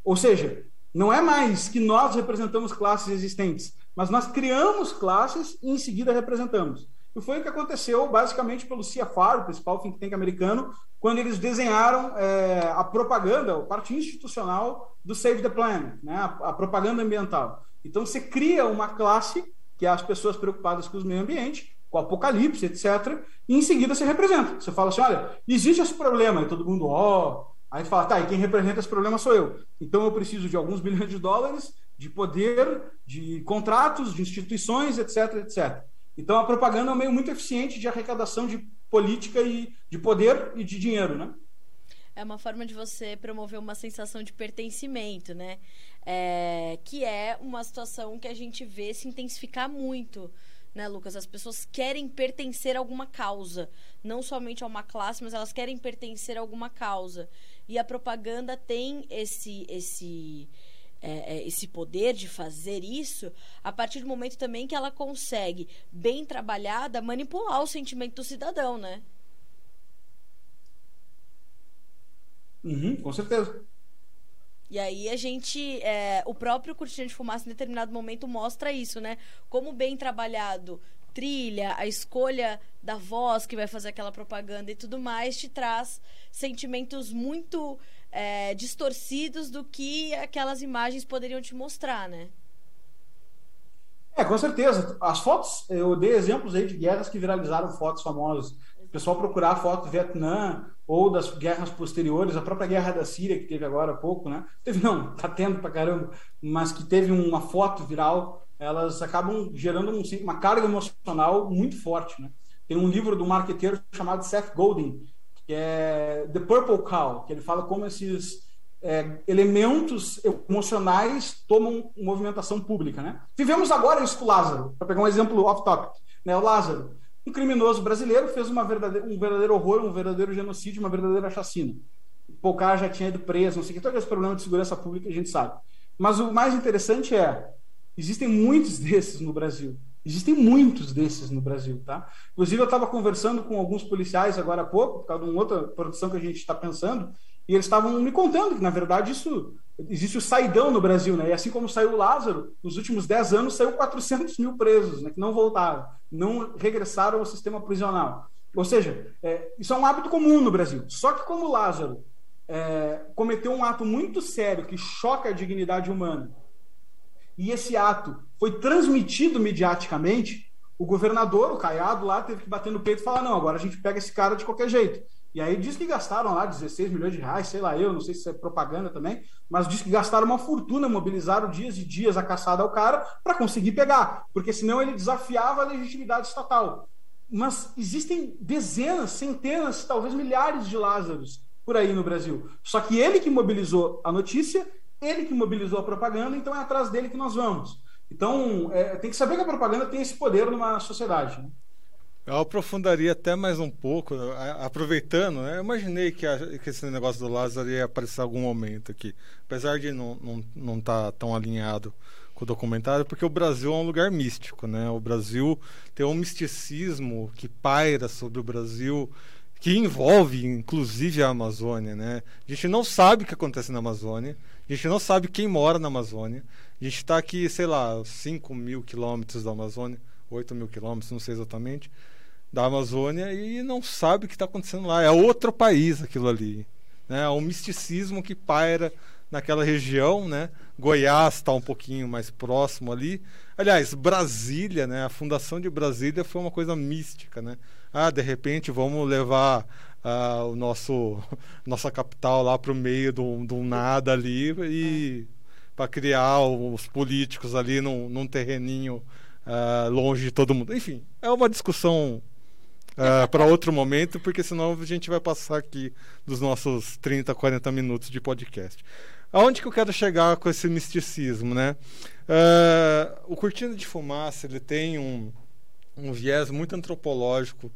Ou seja, não é mais que nós representamos classes existentes, mas nós criamos classes e em seguida representamos. E foi o que aconteceu basicamente pelo CFR, o principal think tank americano, quando eles desenharam é, a propaganda, a parte institucional do Save the Planet, né, a, a, propaganda ambiental. Então você cria uma classe, que é as pessoas preocupadas com o meio ambiente, com o apocalipse, etc., e em seguida você representa. Você fala assim: olha, existe esse problema, e todo mundo, ó. Oh. Aí fala, tá, e quem representa esse problema sou eu. Então eu preciso de alguns bilhões de dólares, de poder, de contratos, de instituições, etc, etc. Então a propaganda é um meio muito eficiente de arrecadação de política e de poder e de dinheiro, né? É uma forma de você promover uma sensação de pertencimento, né? É, que é uma situação que a gente vê se intensificar muito, né, Lucas? As pessoas querem pertencer a alguma causa, não somente a uma classe, mas elas querem pertencer a alguma causa. E a propaganda tem esse esse é, é, esse poder de fazer isso a partir do momento também que ela consegue, bem trabalhada, manipular o sentimento do cidadão, né? Uhum, com certeza. E aí a gente. É, o próprio Cortina de Fumaça, em determinado momento, mostra isso, né? Como bem trabalhado, trilha, a escolha da voz que vai fazer aquela propaganda e tudo mais, te traz sentimentos muito é, distorcidos do que aquelas imagens poderiam te mostrar, né? É, com certeza. As fotos, eu dei exemplos aí de guerras que viralizaram fotos famosas. O pessoal procurar foto do Vietnã ou das guerras posteriores, a própria guerra da Síria, que teve agora há pouco, né? Teve, não, tá tendo pra caramba, mas que teve uma foto viral, elas acabam gerando um, uma carga emocional muito forte, né? Tem um livro do marqueteiro chamado Seth Godin, que é The Purple Cow, que ele fala como esses é, elementos emocionais tomam movimentação pública. Né? Vivemos agora isso com o Lázaro, para pegar um exemplo off-topic. Né? O Lázaro, um criminoso brasileiro, fez uma verdadeira, um verdadeiro horror, um verdadeiro genocídio, uma verdadeira chacina. O cara já tinha ido preso, não sei o que, todo esse problema de segurança pública a gente sabe. Mas o mais interessante é, Existem muitos desses no Brasil. Existem muitos desses no Brasil, tá? Inclusive, eu estava conversando com alguns policiais agora há pouco, por causa de uma outra produção que a gente está pensando, e eles estavam me contando que, na verdade, isso existe o saidão no Brasil, né? E assim como saiu o Lázaro, nos últimos 10 anos saiu 400 mil presos, né? Que não voltaram, não regressaram ao sistema prisional. Ou seja, é, isso é um hábito comum no Brasil. Só que como o Lázaro é, cometeu um ato muito sério que choca a dignidade humana, e esse ato foi transmitido mediaticamente, o governador, o Caiado lá, teve que bater no peito e falar: não, agora a gente pega esse cara de qualquer jeito. E aí diz que gastaram lá 16 milhões de reais, sei lá eu, não sei se é propaganda também, mas diz que gastaram uma fortuna, mobilizaram dias e dias a caçada ao cara para conseguir pegar, porque senão ele desafiava a legitimidade estatal. Mas existem dezenas, centenas, talvez milhares de Lázaros por aí no Brasil. Só que ele que mobilizou a notícia, ele que mobilizou a propaganda, então é atrás dele que nós vamos. Então, é, tem que saber que a propaganda tem esse poder numa sociedade. Né? Eu aprofundaria até mais um pouco, aproveitando, né? Eu imaginei que, a, que, esse negócio do Lázaro ia aparecer em algum momento aqui, apesar de não estar não, não tá tão alinhado com o documentário, porque o Brasil é um lugar místico, né? O Brasil tem um misticismo que paira sobre o Brasil, que envolve inclusive a Amazônia, né? A gente não sabe o que acontece na Amazônia, a gente não sabe quem mora na Amazônia, a gente está aqui, sei lá, 5 mil quilômetros da Amazônia, 8 mil quilômetros, não sei exatamente, da Amazônia e não sabe o que está acontecendo lá. É outro país aquilo ali. Né? É um misticismo que paira naquela região, né? Goiás está um pouquinho mais próximo ali. Aliás, Brasília, né? A fundação de Brasília foi uma coisa mística, né? Ah, de repente vamos levar uh, o nosso nossa capital lá para o meio do, do nada ali e para criar os políticos ali num, num terreninho uh, longe de todo mundo. Enfim, é uma discussão uh, para outro momento, porque senão a gente vai passar aqui dos nossos 30, 40 minutos de podcast. Aonde que eu quero chegar com esse misticismo, né? Uh, o Cortina de Fumaça ele tem um, um viés muito antropológico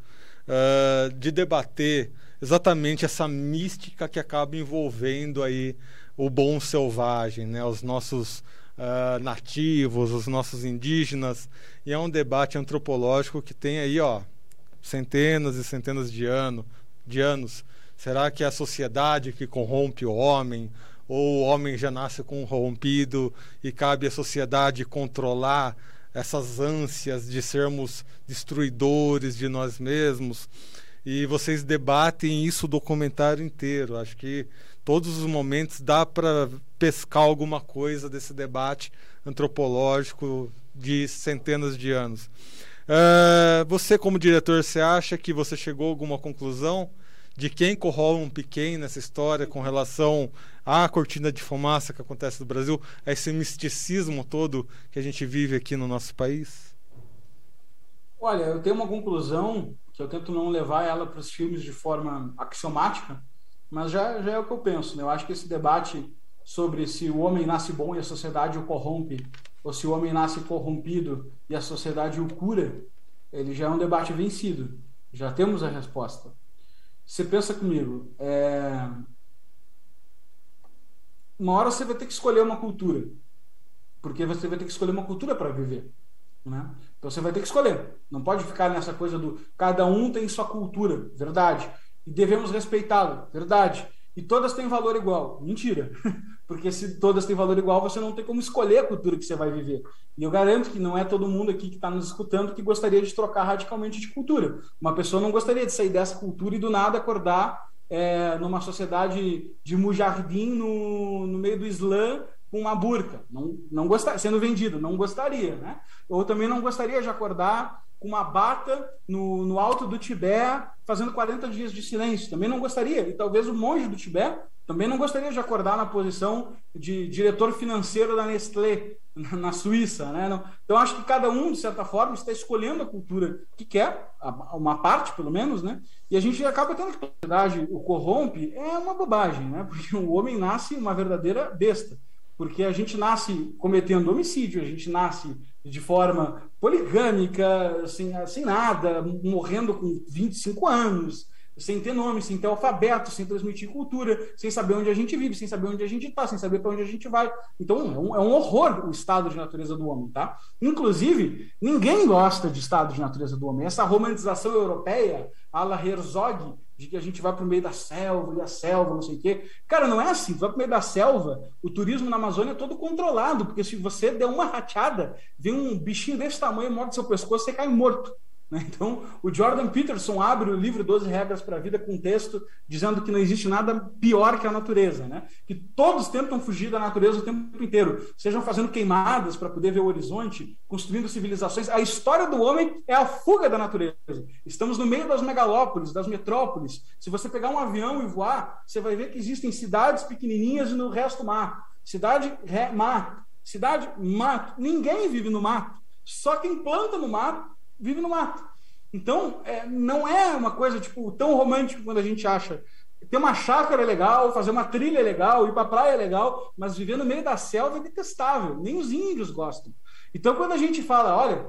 uh, de debater exatamente essa mística que acaba envolvendo aí o bom selvagem, né? Os nossos uh, nativos, os nossos indígenas, e é um debate antropológico que tem aí, ó, centenas e centenas de, ano, de anos. Será que é a sociedade que corrompe o homem? Ou o homem já nasce corrompido e cabe à sociedade controlar essas ânsias de sermos destruidores de nós mesmos? E vocês debatem isso o documentário inteiro. Acho que todos os momentos dá para pescar alguma coisa desse debate antropológico de centenas de anos. Uh, você, como diretor, você acha que você chegou a alguma conclusão de quem corrompe quem nessa história com relação à cortina de fumaça que acontece no Brasil, a esse misticismo todo que a gente vive aqui no nosso país? Olha, eu tenho uma conclusão que eu tento não levar ela para os filmes de forma axiomática, mas já, já é o que eu penso. Né? Eu acho que esse debate sobre se o homem nasce bom e a sociedade o corrompe, ou se o homem nasce corrompido e a sociedade o cura, ele já é um debate vencido. Já temos a resposta. Você pensa comigo, é... uma hora você vai ter que escolher uma cultura, porque você vai ter que escolher uma cultura para viver. Né? Então você vai ter que escolher. Não pode ficar nessa coisa do cada um tem sua cultura, verdade e devemos respeitá-lo. Verdade. E todas têm valor igual. Mentira. Porque se todas têm valor igual, você não tem como escolher a cultura que você vai viver. E eu garanto que não é todo mundo aqui que está nos escutando que gostaria de trocar radicalmente de cultura. Uma pessoa não gostaria de sair dessa cultura e do nada acordar é, numa sociedade de mujardim no, no meio do Islã com uma burca. Não, não gostaria, sendo vendido, não gostaria. Né? Ou também não gostaria de acordar com uma bata no, no alto do Tibete, fazendo 40 dias de silêncio. Também não gostaria. E talvez o monge do Tibete também não gostaria de acordar na posição de diretor financeiro da Nestlé, na Suíça. Né? Então, acho que cada um, de certa forma, está escolhendo a cultura que quer, uma parte, pelo menos, né? e a gente acaba tendo que, na verdade, o corrompe é uma bobagem, né? porque o homem nasce uma verdadeira besta. Porque a gente nasce cometendo homicídio, a gente nasce de forma poligâmica, sem, sem nada, morrendo com 25 anos. Sem ter nome, sem ter alfabeto, sem transmitir cultura, sem saber onde a gente vive, sem saber onde a gente está, sem saber para onde a gente vai. Então é um, é um, horror o estado de natureza do homem, tá? Inclusive, ninguém gosta de estado de natureza do homem. Essa romantização europeia, a la Herzog, de que a gente vai para o meio da selva e a selva, não sei o quê. Cara, não é assim. Vai para o meio da selva, o turismo na Amazônia é todo controlado, porque se você der uma rateada, vem um bichinho desse tamanho, morde seu pescoço, você cai morto. Né? Então, o Jordan Peterson abre o livro 12 Regras para a Vida com um texto dizendo que não existe nada pior que a natureza, né? que todos tentam fugir da natureza o tempo inteiro, sejam fazendo queimadas para poder ver o horizonte, construindo civilizações. A história do homem é a fuga da natureza. Estamos no meio das megalópolis, das metrópoles. Se você pegar um avião e voar, você vai ver que existem cidades pequenininhas e no resto mar. Cidade, ré, mato. Cidade, mato. Ninguém vive no mato. Só quem planta no mato vive no mato. Então, é, não é uma coisa tipo tão romântica quando a gente acha. Ter uma chácara é legal, fazer uma trilha é legal, ir para a praia é legal, mas viver no meio da selva é detestável. Nem os índios gostam. Então, quando a gente fala, olha,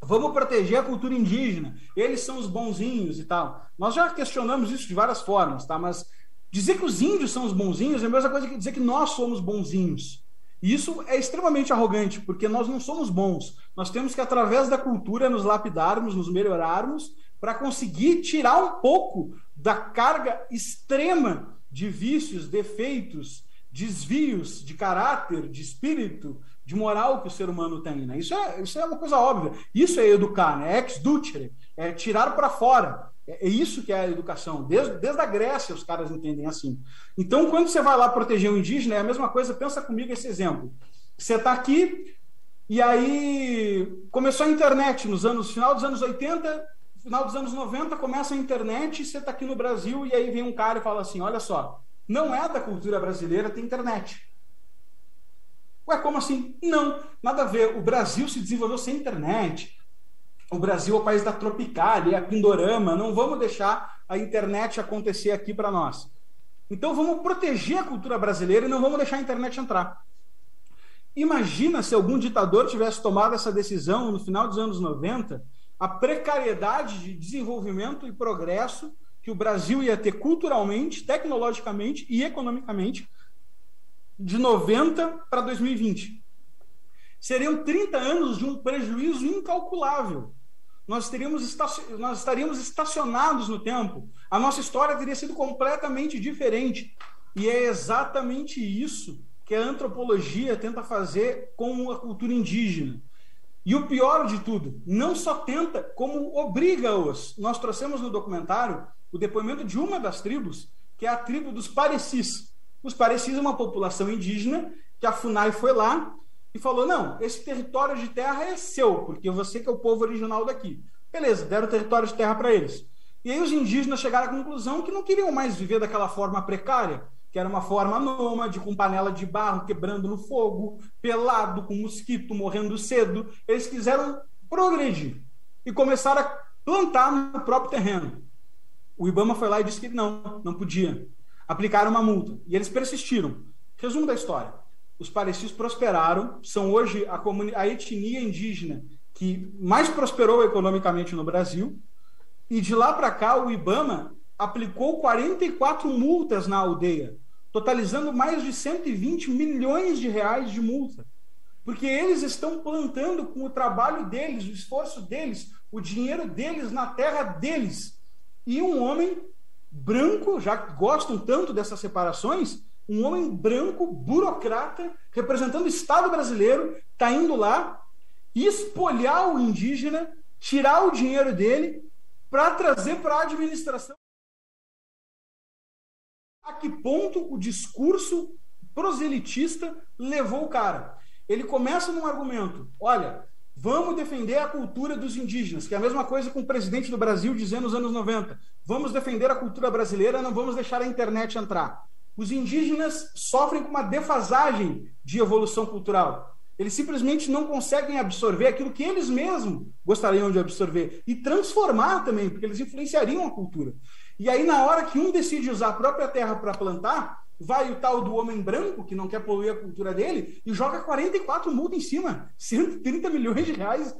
vamos proteger a cultura indígena, eles são os bonzinhos e tal. Nós já questionamos isso de várias formas, tá? Mas dizer que os índios são os bonzinhos é a mesma coisa que dizer que nós somos bonzinhos. Isso é extremamente arrogante, porque nós não somos bons. Nós temos que, através da cultura, nos lapidarmos, nos melhorarmos, para conseguir tirar um pouco da carga extrema de vícios, defeitos, desvios de caráter, de espírito, de moral que o ser humano tem. Né? Isso, é, isso é uma coisa óbvia. Isso é educar, né? ex ducere, é tirar para fora. É, é isso que é a educação. Desde, desde a Grécia os caras entendem assim. Então, quando você vai lá proteger o indígena, é a mesma coisa. Pensa comigo esse exemplo. Você está aqui e aí começou a internet nos anos final dos anos 80, final dos anos 90 começa a internet você está aqui no Brasil e aí vem um cara e fala assim, olha só, não é da cultura brasileira ter internet. Ué, como assim? Não, nada a ver. O Brasil se desenvolveu sem internet o Brasil é o país da Tropicália, a Pindorama, não vamos deixar a internet acontecer aqui para nós. Então vamos proteger a cultura brasileira e não vamos deixar a internet entrar. Imagina se algum ditador tivesse tomado essa decisão no final dos anos 90, a precariedade de desenvolvimento e progresso que o Brasil ia ter culturalmente, tecnologicamente e economicamente de 90 para 2020. Seriam 30 anos de um prejuízo incalculável nós, teríamos nós estaríamos estacionados no tempo. A nossa história teria sido completamente diferente. E é exatamente isso que a antropologia tenta fazer com a cultura indígena. E o pior de tudo, não só tenta, como obriga-os. Nós trouxemos no documentário o depoimento de uma das tribos, que é a tribo dos Parecis. Os Parecis é uma população indígena que a FUNAI foi lá e falou: não, esse território de terra é seu, porque você que é o povo original daqui. Beleza, deram território de terra para eles. E aí os indígenas chegaram à conclusão que não queriam mais viver daquela forma precária, que era uma forma nômade, com panela de barro quebrando no fogo, pelado, com mosquito morrendo cedo. Eles quiseram progredir e começaram a plantar no próprio terreno. O Ibama foi lá e disse que não, não podia. Aplicaram uma multa. E eles persistiram. Resumo da história os parecidos prosperaram, são hoje a, a etnia indígena que mais prosperou economicamente no Brasil, e de lá para cá o IBAMA aplicou 44 multas na aldeia, totalizando mais de 120 milhões de reais de multa. Porque eles estão plantando com o trabalho deles, o esforço deles, o dinheiro deles na terra deles. E um homem branco, já gostam tanto dessas separações, um homem branco, burocrata, representando o Estado brasileiro, está indo lá espolhar o indígena, tirar o dinheiro dele para trazer para a administração. A que ponto o discurso proselitista levou o cara? Ele começa num argumento: olha, vamos defender a cultura dos indígenas, que é a mesma coisa com o presidente do Brasil dizendo nos anos 90. Vamos defender a cultura brasileira, não vamos deixar a internet entrar os indígenas sofrem com uma defasagem de evolução cultural. Eles simplesmente não conseguem absorver aquilo que eles mesmos gostariam de absorver e transformar também, porque eles influenciariam a cultura. E aí, na hora que um decide usar a própria terra para plantar, vai o tal do homem branco, que não quer poluir a cultura dele, e joga 44 multas em cima. 130 milhões de reais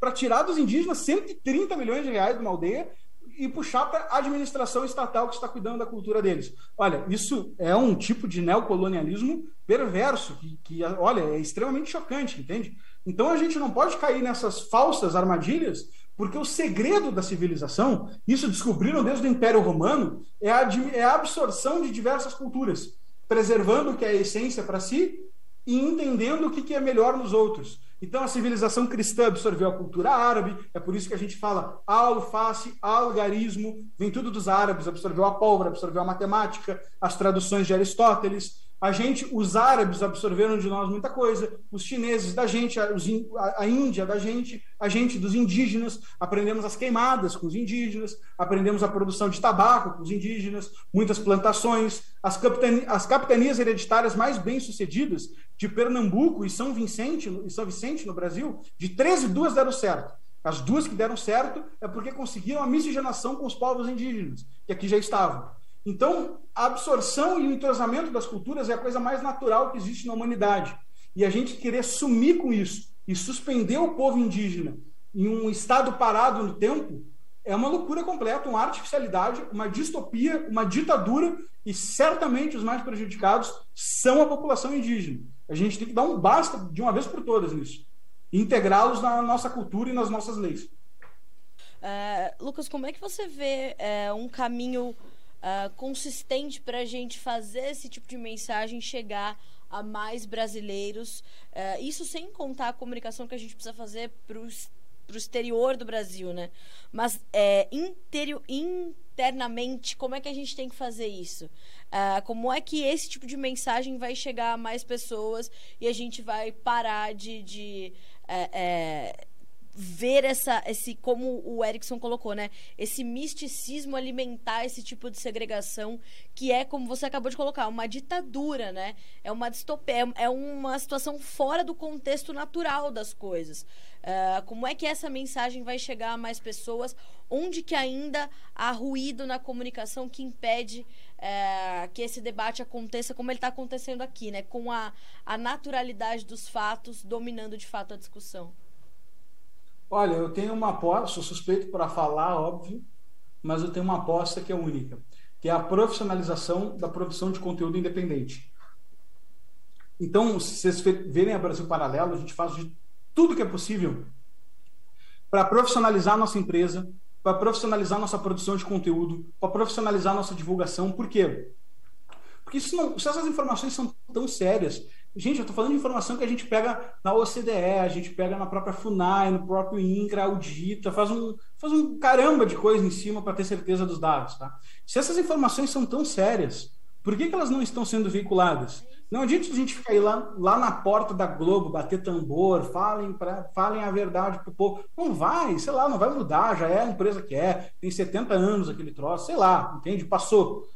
para tirar dos indígenas 130 milhões de reais de uma aldeia e puxar para a administração estatal que está cuidando da cultura deles. Olha, isso é um tipo de neocolonialismo perverso, que, que olha, é extremamente chocante, entende? Então a gente não pode cair nessas falsas armadilhas, porque o segredo da civilização, isso descobriram desde o Império Romano, é a, é a absorção de diversas culturas, preservando o que é a essência para si e entendendo o que é melhor nos outros. Então a civilização cristã absorveu a cultura árabe, é por isso que a gente fala alface, algarismo, vem tudo dos árabes, absorveu a pólvora, absorveu a matemática, as traduções de Aristóteles. A gente, os árabes absorveram de nós muita coisa, os chineses da gente, a, Índia da gente, a gente dos indígenas, aprendemos as queimadas com os indígenas, aprendemos a produção de tabaco com os indígenas, muitas plantações, as, capitani as capitanias hereditárias mais bem-sucedidas de Pernambuco e São Vicente, e São Vicente no Brasil, de 13, duas deram certo. As duas que deram certo é porque conseguiram a miscigenação com os povos indígenas, que aqui já estavam. Então, a absorção e o entrosamento das culturas é a coisa mais natural que existe na humanidade. E a gente querer sumir com isso e suspender o povo indígena em um estado parado no tempo é uma loucura completa, uma artificialidade, uma distopia, uma ditadura e certamente os mais prejudicados são a população indígena. A gente tem que dar um basta de uma vez por todas nisso. Integrá-los na nossa cultura e nas nossas leis. Uh, Lucas, como é que você vê uh, um caminho uh, consistente para a gente fazer esse tipo de mensagem chegar a mais brasileiros. Uh, isso sem contar a comunicação que a gente precisa fazer para o exterior do Brasil, né? Mas é, interior, internamente, como é que a gente tem que fazer isso? Uh, como é que esse tipo de mensagem vai chegar a mais pessoas e a gente vai parar de, de é, é, ver essa esse como o Erickson colocou, né? Esse misticismo alimentar esse tipo de segregação que é como você acabou de colocar, uma ditadura, né? É uma distopia, é, é uma situação fora do contexto natural das coisas. Uh, como é que essa mensagem vai chegar a mais pessoas? Onde que ainda há ruído na comunicação que impede uh, que esse debate aconteça como ele está acontecendo aqui, né? Com a, a naturalidade dos fatos dominando de fato a discussão. Olha, eu tenho uma aposta, sou suspeito para falar, óbvio, mas eu tenho uma aposta que é única, que é a profissionalização da produção de conteúdo independente. Então, se vocês verem a Brasil Paralelo, a gente faz de tudo que é possível para profissionalizar nossa empresa, para profissionalizar nossa produção de conteúdo, para profissionalizar nossa divulgação. Por quê? Porque não, se essas informações são tão sérias, Gente, eu estou falando de informação que a gente pega na OCDE, a gente pega na própria FUNAI, no próprio INCRA, audita, faz um, faz um caramba de coisa em cima para ter certeza dos dados. Tá? Se essas informações são tão sérias, por que, que elas não estão sendo veiculadas? Não adianta a gente ficar aí lá, lá na porta da Globo, bater tambor, falem, pra, falem a verdade para o povo. Não vai, sei lá, não vai mudar, já é a empresa que é, tem 70 anos aquele troço, sei lá, entende? Passou.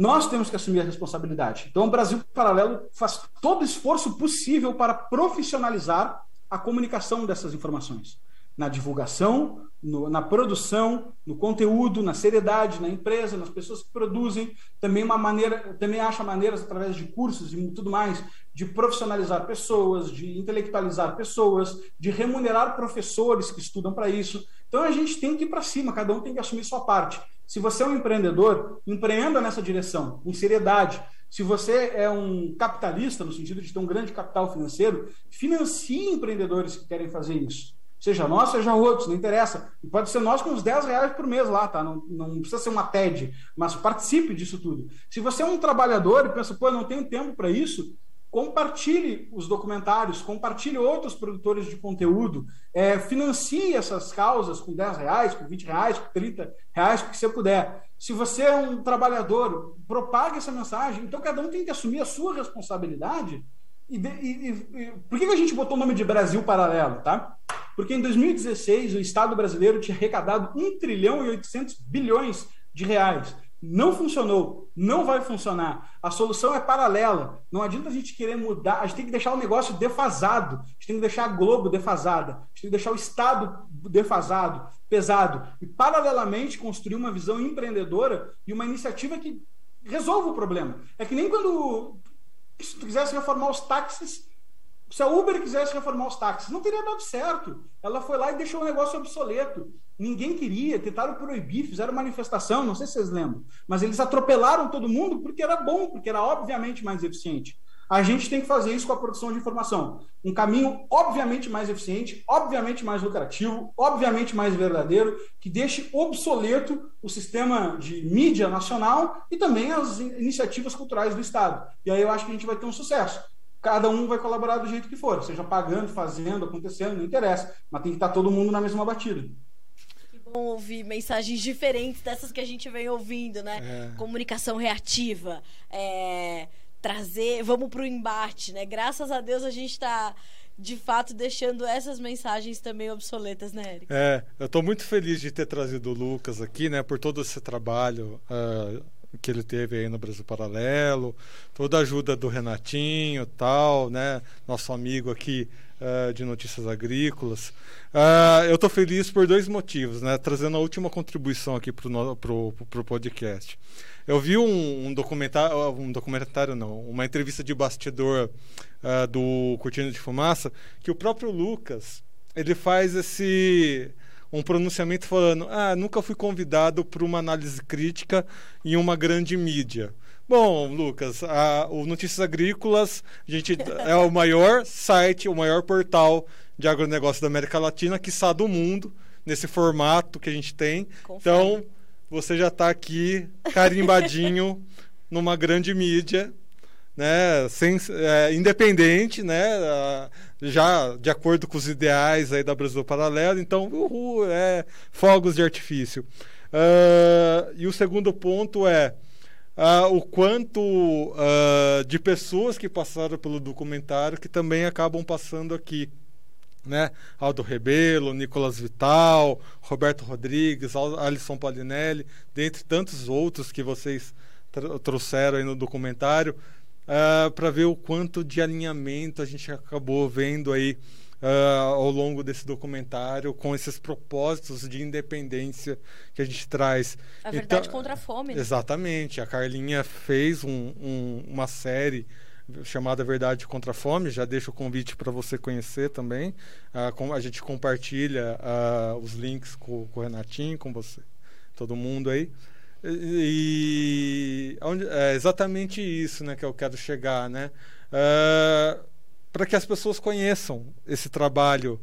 Nós temos que assumir a responsabilidade. Então, o Brasil Paralelo faz todo o esforço possível para profissionalizar a comunicação dessas informações. Na divulgação, no, na produção, no conteúdo, na seriedade, na empresa, nas pessoas que produzem. Também uma maneira, também acha maneiras através de cursos e tudo mais de profissionalizar pessoas, de intelectualizar pessoas, de remunerar professores que estudam para isso. Então a gente tem que ir para cima, cada um tem que assumir sua parte. Se você é um empreendedor, empreenda nessa direção, com seriedade. Se você é um capitalista, no sentido de ter um grande capital financeiro, financie empreendedores que querem fazer isso. Seja nós, seja outros, não interessa. E pode ser nós com uns 10 reais por mês lá, tá? Não, não precisa ser uma TED, mas participe disso tudo. Se você é um trabalhador e pensa, pô, eu não tenho tempo para isso, compartilhe os documentários, compartilhe outros produtores de conteúdo, é, financie essas causas com 10 reais, com 20 reais, com 30 reais, o que você puder. Se você é um trabalhador, propague essa mensagem. Então, cada um tem que assumir a sua responsabilidade. E, e, e por que a gente botou o nome de Brasil Paralelo? Tá? Porque em 2016 o Estado brasileiro tinha arrecadado 1 trilhão e 800 bilhões de reais. Não funcionou, não vai funcionar. A solução é paralela. Não adianta a gente querer mudar, a gente tem que deixar o negócio defasado, a gente tem que deixar a Globo defasada, a gente tem que deixar o Estado defasado, pesado. E, paralelamente, construir uma visão empreendedora e uma iniciativa que resolva o problema. É que nem quando, se tu quisesse reformar os táxis, Se a Uber quisesse reformar os táxis, não teria dado certo. Ela foi lá e deixou o negócio obsoleto. Ninguém queria, tentaram proibir, fizeram manifestação, não sei se vocês lembram. Mas eles atropelaram todo mundo porque era bom, porque era obviamente mais eficiente. A gente tem que fazer isso com a produção de informação. Um caminho obviamente mais eficiente, obviamente mais lucrativo, obviamente mais verdadeiro, que deixe obsoleto o sistema de mídia nacional e também as iniciativas culturais do Estado. E aí eu acho que a gente vai ter um sucesso cada um vai colaborar do jeito que for, seja pagando, fazendo, acontecendo, não interessa, mas tem que estar todo mundo na mesma batida. Que bom ouvir mensagens diferentes dessas que a gente vem ouvindo, né? É. Comunicação reativa, é, trazer, vamos para o embate, né? Graças a Deus a gente está de fato deixando essas mensagens também obsoletas, né, Eric? É, eu estou muito feliz de ter trazido o Lucas aqui, né, por todo esse trabalho. Uh, que ele teve aí no Brasil Paralelo, toda a ajuda do Renatinho, tal, né, nosso amigo aqui uh, de notícias agrícolas. Uh, eu estou feliz por dois motivos, né, trazendo a última contribuição aqui para o podcast. Eu vi um, um, documentário, um documentário não, uma entrevista de bastidor uh, do Cortina de Fumaça, que o próprio Lucas ele faz esse um pronunciamento falando: ah, nunca fui convidado para uma análise crítica em uma grande mídia. Bom, Lucas, a, o Notícias Agrícolas a gente é o maior site, o maior portal de agronegócio da América Latina, que está do mundo, nesse formato que a gente tem. Confere. Então, você já está aqui carimbadinho numa grande mídia, né, sem, é, independente, né, já de acordo com os ideais aí da Brasil Paralelo. Então, uhul, é fogos de artifício. Uh, e o segundo ponto é uh, o quanto uh, de pessoas que passaram pelo documentário que também acabam passando aqui né? Aldo Rebelo, Nicolas Vital, Roberto Rodrigues, Alisson Palinelli, dentre tantos outros que vocês trouxeram aí no documentário, uh, ah, para ver o quanto de alinhamento a gente acabou vendo aí uh, ao longo desse documentário com esses propósitos de independência que a gente traz. A verdade então, contra a fome. Né? Exatamente. A Carlinha fez um, um, uma série chamada Verdade contra a Fome. Já deixo o convite para você conhecer também. Com, a gente compartilha os links com, com, o Renatinho, com você, todo mundo aí. E, e é exatamente isso né, que eu quero chegar, né? Uh, para que as pessoas conheçam esse trabalho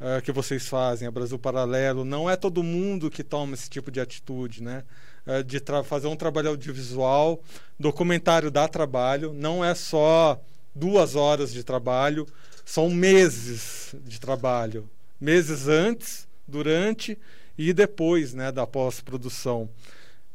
uh, que vocês fazem, a Brasil Paralelo. Não é todo mundo que toma esse tipo de atitude, né? Uh, de fazer um trabalho audiovisual, documentário dá trabalho, não é só duas horas de trabalho, são meses de trabalho, meses antes, durante e depois, né, da pós-produção.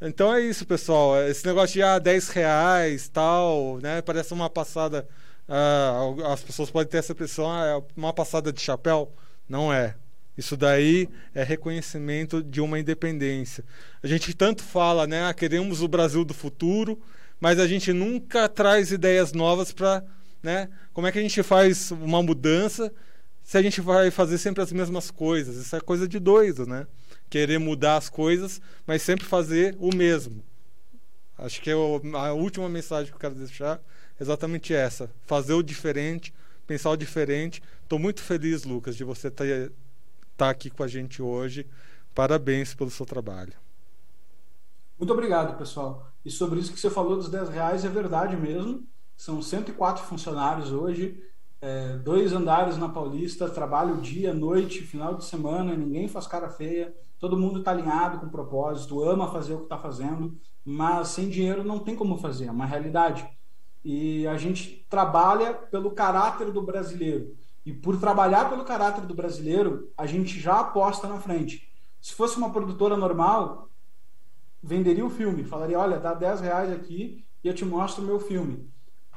Então é isso, pessoal. Esse negócio de ah, 10 reais, tal, né? Parece uma passada. Uh, as pessoas podem ter essa impressão, ah, é uma passada de chapéu. Não é. Isso daí é reconhecimento de uma independência. A gente tanto fala, né? Ah, queremos o Brasil do futuro, mas a gente nunca traz ideias novas para, né? Como é que a gente faz uma mudança se a gente vai fazer sempre as mesmas coisas? Isso é coisa de doido, né? Querer mudar as coisas, mas sempre fazer o mesmo. Acho que é a última mensagem que eu quero deixar é exatamente essa: fazer o diferente, pensar o diferente. Estou muito feliz, Lucas, de você estar tá, tá aqui com a gente hoje. Parabéns pelo seu trabalho. Muito obrigado, pessoal. E sobre isso que você falou dos 10 reais, é verdade mesmo. São 104 funcionários hoje, é, dois andares na Paulista, trabalho dia, noite, final de semana, ninguém faz cara feia, todo mundo está alinhado com propósito, ama fazer o que está fazendo, mas sem dinheiro não tem como fazer, é uma realidade. E a gente trabalha pelo caráter do brasileiro. E por trabalhar pelo caráter do brasileiro, a gente já aposta na frente. Se fosse uma produtora normal, venderia o filme, falaria: olha, dá 10 reais aqui e eu te mostro o meu filme.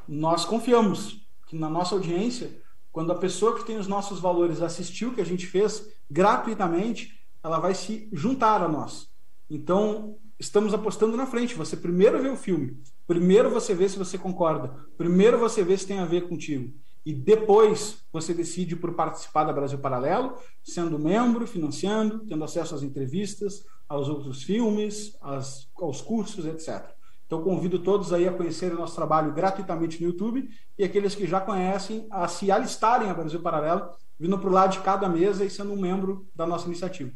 Nós confiamos que na nossa audiência, quando a pessoa que tem os nossos valores assistiu o que a gente fez gratuitamente, ela vai se juntar a nós. Então, estamos apostando na frente. Você primeiro vê o filme, primeiro você vê se você concorda, primeiro você vê se tem a ver contigo. E depois você decide por participar da Brasil Paralelo, sendo membro, financiando, tendo acesso às entrevistas, aos outros filmes, às, aos cursos, etc. Então, convido todos aí a conhecerem o nosso trabalho gratuitamente no YouTube e aqueles que já conhecem a se alistarem a Brasil Paralelo, vindo para o lado de cada mesa e sendo um membro da nossa iniciativa.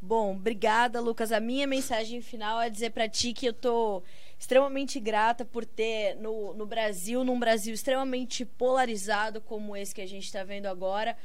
Bom, obrigada, Lucas. A minha mensagem final é dizer para ti que eu tô extremamente grata por ter no, no Brasil, num Brasil extremamente polarizado como esse que a gente está vendo agora,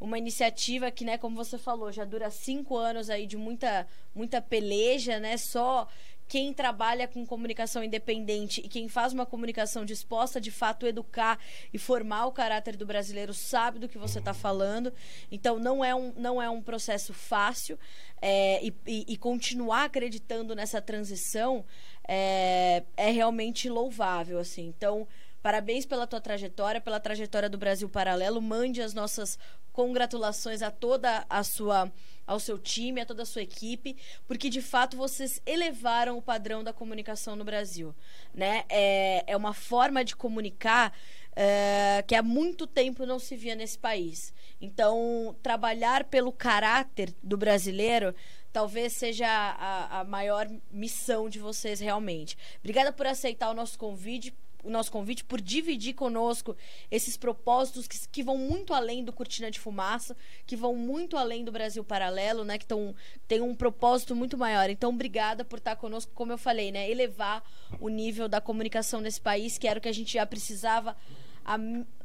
uma iniciativa que, né, como você falou, já dura cinco anos aí de muita, muita peleja, né? Só quem trabalha com comunicação independente e quem faz uma comunicação disposta de fato educar e formar o caráter do brasileiro sabe do que você está falando. Então não é um, não é um processo fácil é, e, e, e, continuar acreditando nessa transição é, é realmente louvável. assim. Então Parabéns pela tua trajetória, pela trajetória do Brasil Paralelo. Mande as nossas congratulações a toda a sua ao seu time, a toda a sua equipe, porque de fato vocês elevaram o padrão da comunicação no Brasil, né? É, é uma forma de comunicar é, que há muito tempo não se via nesse país. Então, trabalhar pelo caráter do brasileiro talvez seja a, a maior missão de vocês realmente. Obrigada por aceitar o nosso convite o nosso convite, por dividir conosco esses propósitos que, que vão muito além do Cortina de Fumaça, que vão muito além do Brasil Paralelo, né? Que tão, tem um propósito muito maior. Então, obrigada por estar conosco, como eu falei, né? Elevar o nível da comunicação nesse país, que era o que a gente já precisava há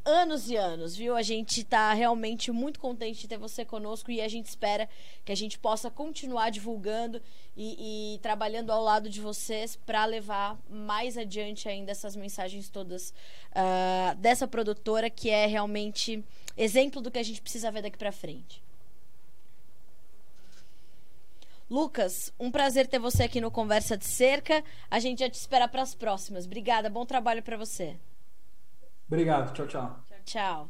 anos e anos, viu? A gente está realmente muito contente de ter você conosco e a gente espera que a gente possa continuar divulgando e, e trabalhando ao lado de vocês para levar mais adiante ainda essas mensagens todas uh, dessa produtora que é realmente exemplo do que a gente precisa ver daqui para frente. Lucas, um prazer ter você aqui no Conversa de Cerca. A gente já te espera para as próximas. Obrigada, bom trabalho para você. Obrigado. Tchau, tchau. Tchau.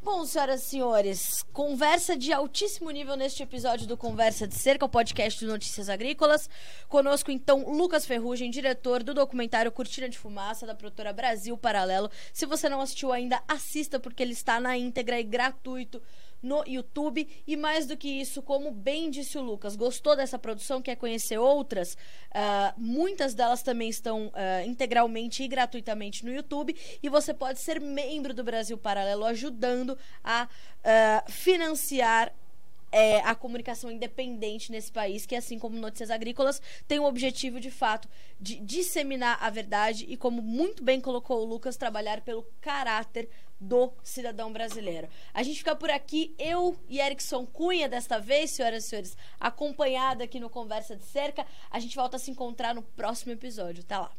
Bom, senhoras e senhores, conversa de altíssimo nível neste episódio do Conversa de Cerca, o podcast de Notícias Agrícolas. Conosco, então, Lucas Ferrugem, diretor do documentário Cortina de Fumaça, da produtora Brasil Paralelo. Se você não assistiu ainda, assista, porque ele está na íntegra e gratuito no YouTube. E mais do que isso, como bem disse o Lucas, gostou dessa produção, quer conhecer outras? Uh, muitas delas também estão uh, integralmente e gratuitamente no YouTube. E você pode ser membro do Brasil Paralelo, ajudando a uh, financiar é, a comunicação independente nesse país, que assim como Notícias Agrícolas, tem o objetivo de fato de disseminar a verdade e, como muito bem colocou o Lucas, trabalhar pelo caráter do cidadão brasileiro. A gente fica por aqui, eu e Erickson Cunha, desta vez, senhoras e senhores, acompanhada aqui no Conversa de Cerca. A gente volta a se encontrar no próximo episódio. Até lá.